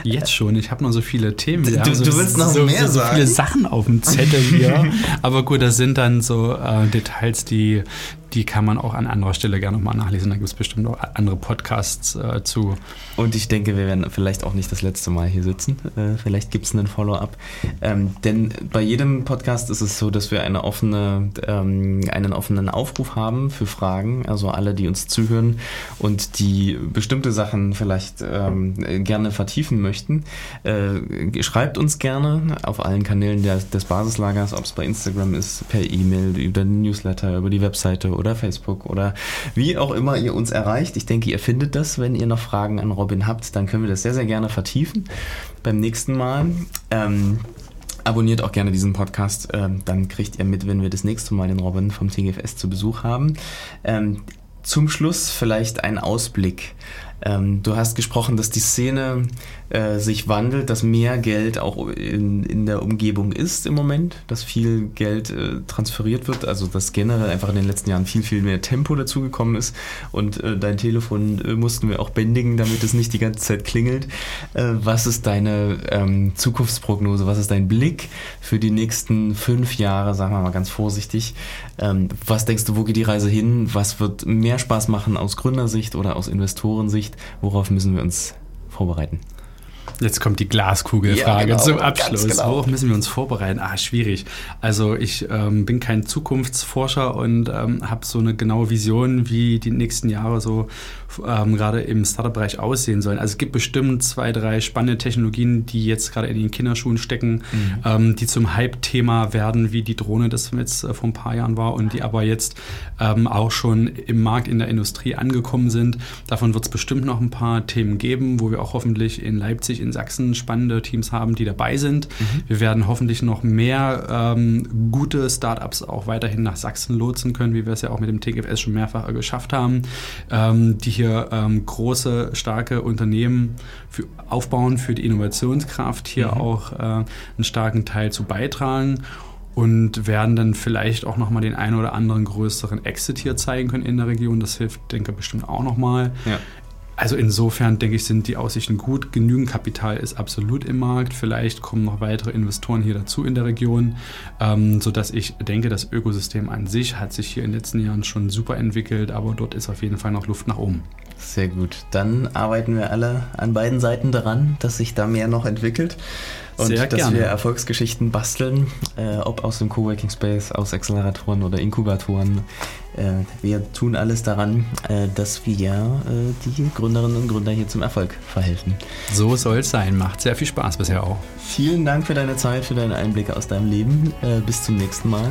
Jetzt schon. Ich habe noch so viele Themen. Du, du, so, du willst noch so, mehr so, so sagen? viele Sachen auf dem Zettel hier. *laughs* Aber gut, das sind dann so äh, Details, die, die kann man auch an anderer Stelle gerne nochmal nachlesen. Da gibt es bestimmt auch andere Podcasts äh, zu. Und ich denke, wir werden vielleicht auch nicht das letzte Mal hier sitzen. Äh, vielleicht gibt es einen Follow-up. Ähm, denn bei jedem Podcast ist es so, dass wir eine offene, ähm, einen offenen Aufruf haben für Fragen. Also alle, die uns zuhören und die bestimmte Sachen vielleicht ähm, gerne vertiefen möchten, äh, schreibt uns gerne auf allen Kanälen der, des Basislagers, ob es bei Instagram ist, per E-Mail, über den Newsletter, über die Webseite oder Facebook oder wie auch immer ihr uns erreicht. Ich denke, ihr findet das. Wenn ihr noch Fragen an Robin habt, dann können wir das sehr, sehr gerne vertiefen beim nächsten Mal. Ähm, abonniert auch gerne diesen Podcast, ähm, dann kriegt ihr mit, wenn wir das nächste Mal den Robin vom TGFS zu Besuch haben. Ähm, zum Schluss vielleicht ein Ausblick. Ähm, du hast gesprochen, dass die Szene äh, sich wandelt, dass mehr Geld auch in, in der Umgebung ist im Moment, dass viel Geld äh, transferiert wird, also dass generell einfach in den letzten Jahren viel, viel mehr Tempo dazugekommen ist und äh, dein Telefon äh, mussten wir auch bändigen, damit es nicht die ganze Zeit klingelt. Äh, was ist deine ähm, Zukunftsprognose, was ist dein Blick für die nächsten fünf Jahre, sagen wir mal ganz vorsichtig? Ähm, was denkst du, wo geht die Reise hin? Was wird mehr Spaß machen aus Gründersicht oder aus Investorensicht? Worauf müssen wir uns vorbereiten? Jetzt kommt die Glaskugelfrage Ja, genau, zum Abschluss. genau. Worauf müssen wir uns vorbereiten? Ah, schwierig. Also ich ähm, bin kein Zukunftsforscher und ähm, habe so eine genaue Vision, wie die nächsten Jahre so ähm, gerade im Startup-Bereich aussehen sollen. Also es gibt bestimmt zwei, drei spannende Technologien, die jetzt gerade in den Kinderschuhen stecken, ähm, die zum Hype-Thema werden, wie die Drohne das jetzt äh, vor ein paar Jahren war und die aber jetzt ähm, auch schon im Markt in der Industrie angekommen sind. Davon wird es bestimmt noch ein paar Themen geben, wo wir auch hoffentlich in Leipzig, in Sachsen spannende Teams haben, die dabei sind. Wir werden hoffentlich noch mehr ähm, gute Startups auch weiterhin nach Sachsen lotsen können, wie wir es ja auch mit dem TGFS schon mehrfach geschafft haben, ähm, die hier ähm, große, starke Unternehmen für, aufbauen für die Innovationskraft, hier auch äh, einen starken Teil zu beitragen und werden dann vielleicht auch nochmal den einen oder anderen größeren Exit hier zeigen können in der Region. Das hilft, denke ich, bestimmt auch nochmal. Ja. Also insofern denke ich, sind die Aussichten gut. Genügend Kapital ist absolut im Markt. Vielleicht kommen noch weitere Investoren hier dazu in der Region, ähm, sodass ich denke, das Ökosystem an sich hat sich hier in den letzten Jahren schon super entwickelt, aber dort ist auf jeden Fall noch Luft nach oben. Sehr gut. Dann arbeiten wir alle an beiden Seiten daran, dass sich da mehr noch entwickelt. Und Sehr dass gerne. wir Erfolgsgeschichten basteln, äh, ob aus dem Coworking Space, aus Acceleratoren oder Inkubatoren. Äh, wir tun alles daran, äh, dass wir äh, die Gründerinnen und Gründer hier zum Erfolg verhelfen. So soll es sein. Macht sehr viel Spaß bisher auch. Vielen Dank für deine Zeit, für deine Einblicke aus deinem Leben. Bis zum nächsten Mal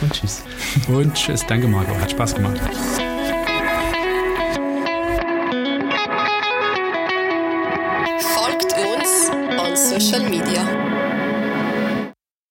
und tschüss. Und tschüss. Danke, Marco. Hat Spaß gemacht.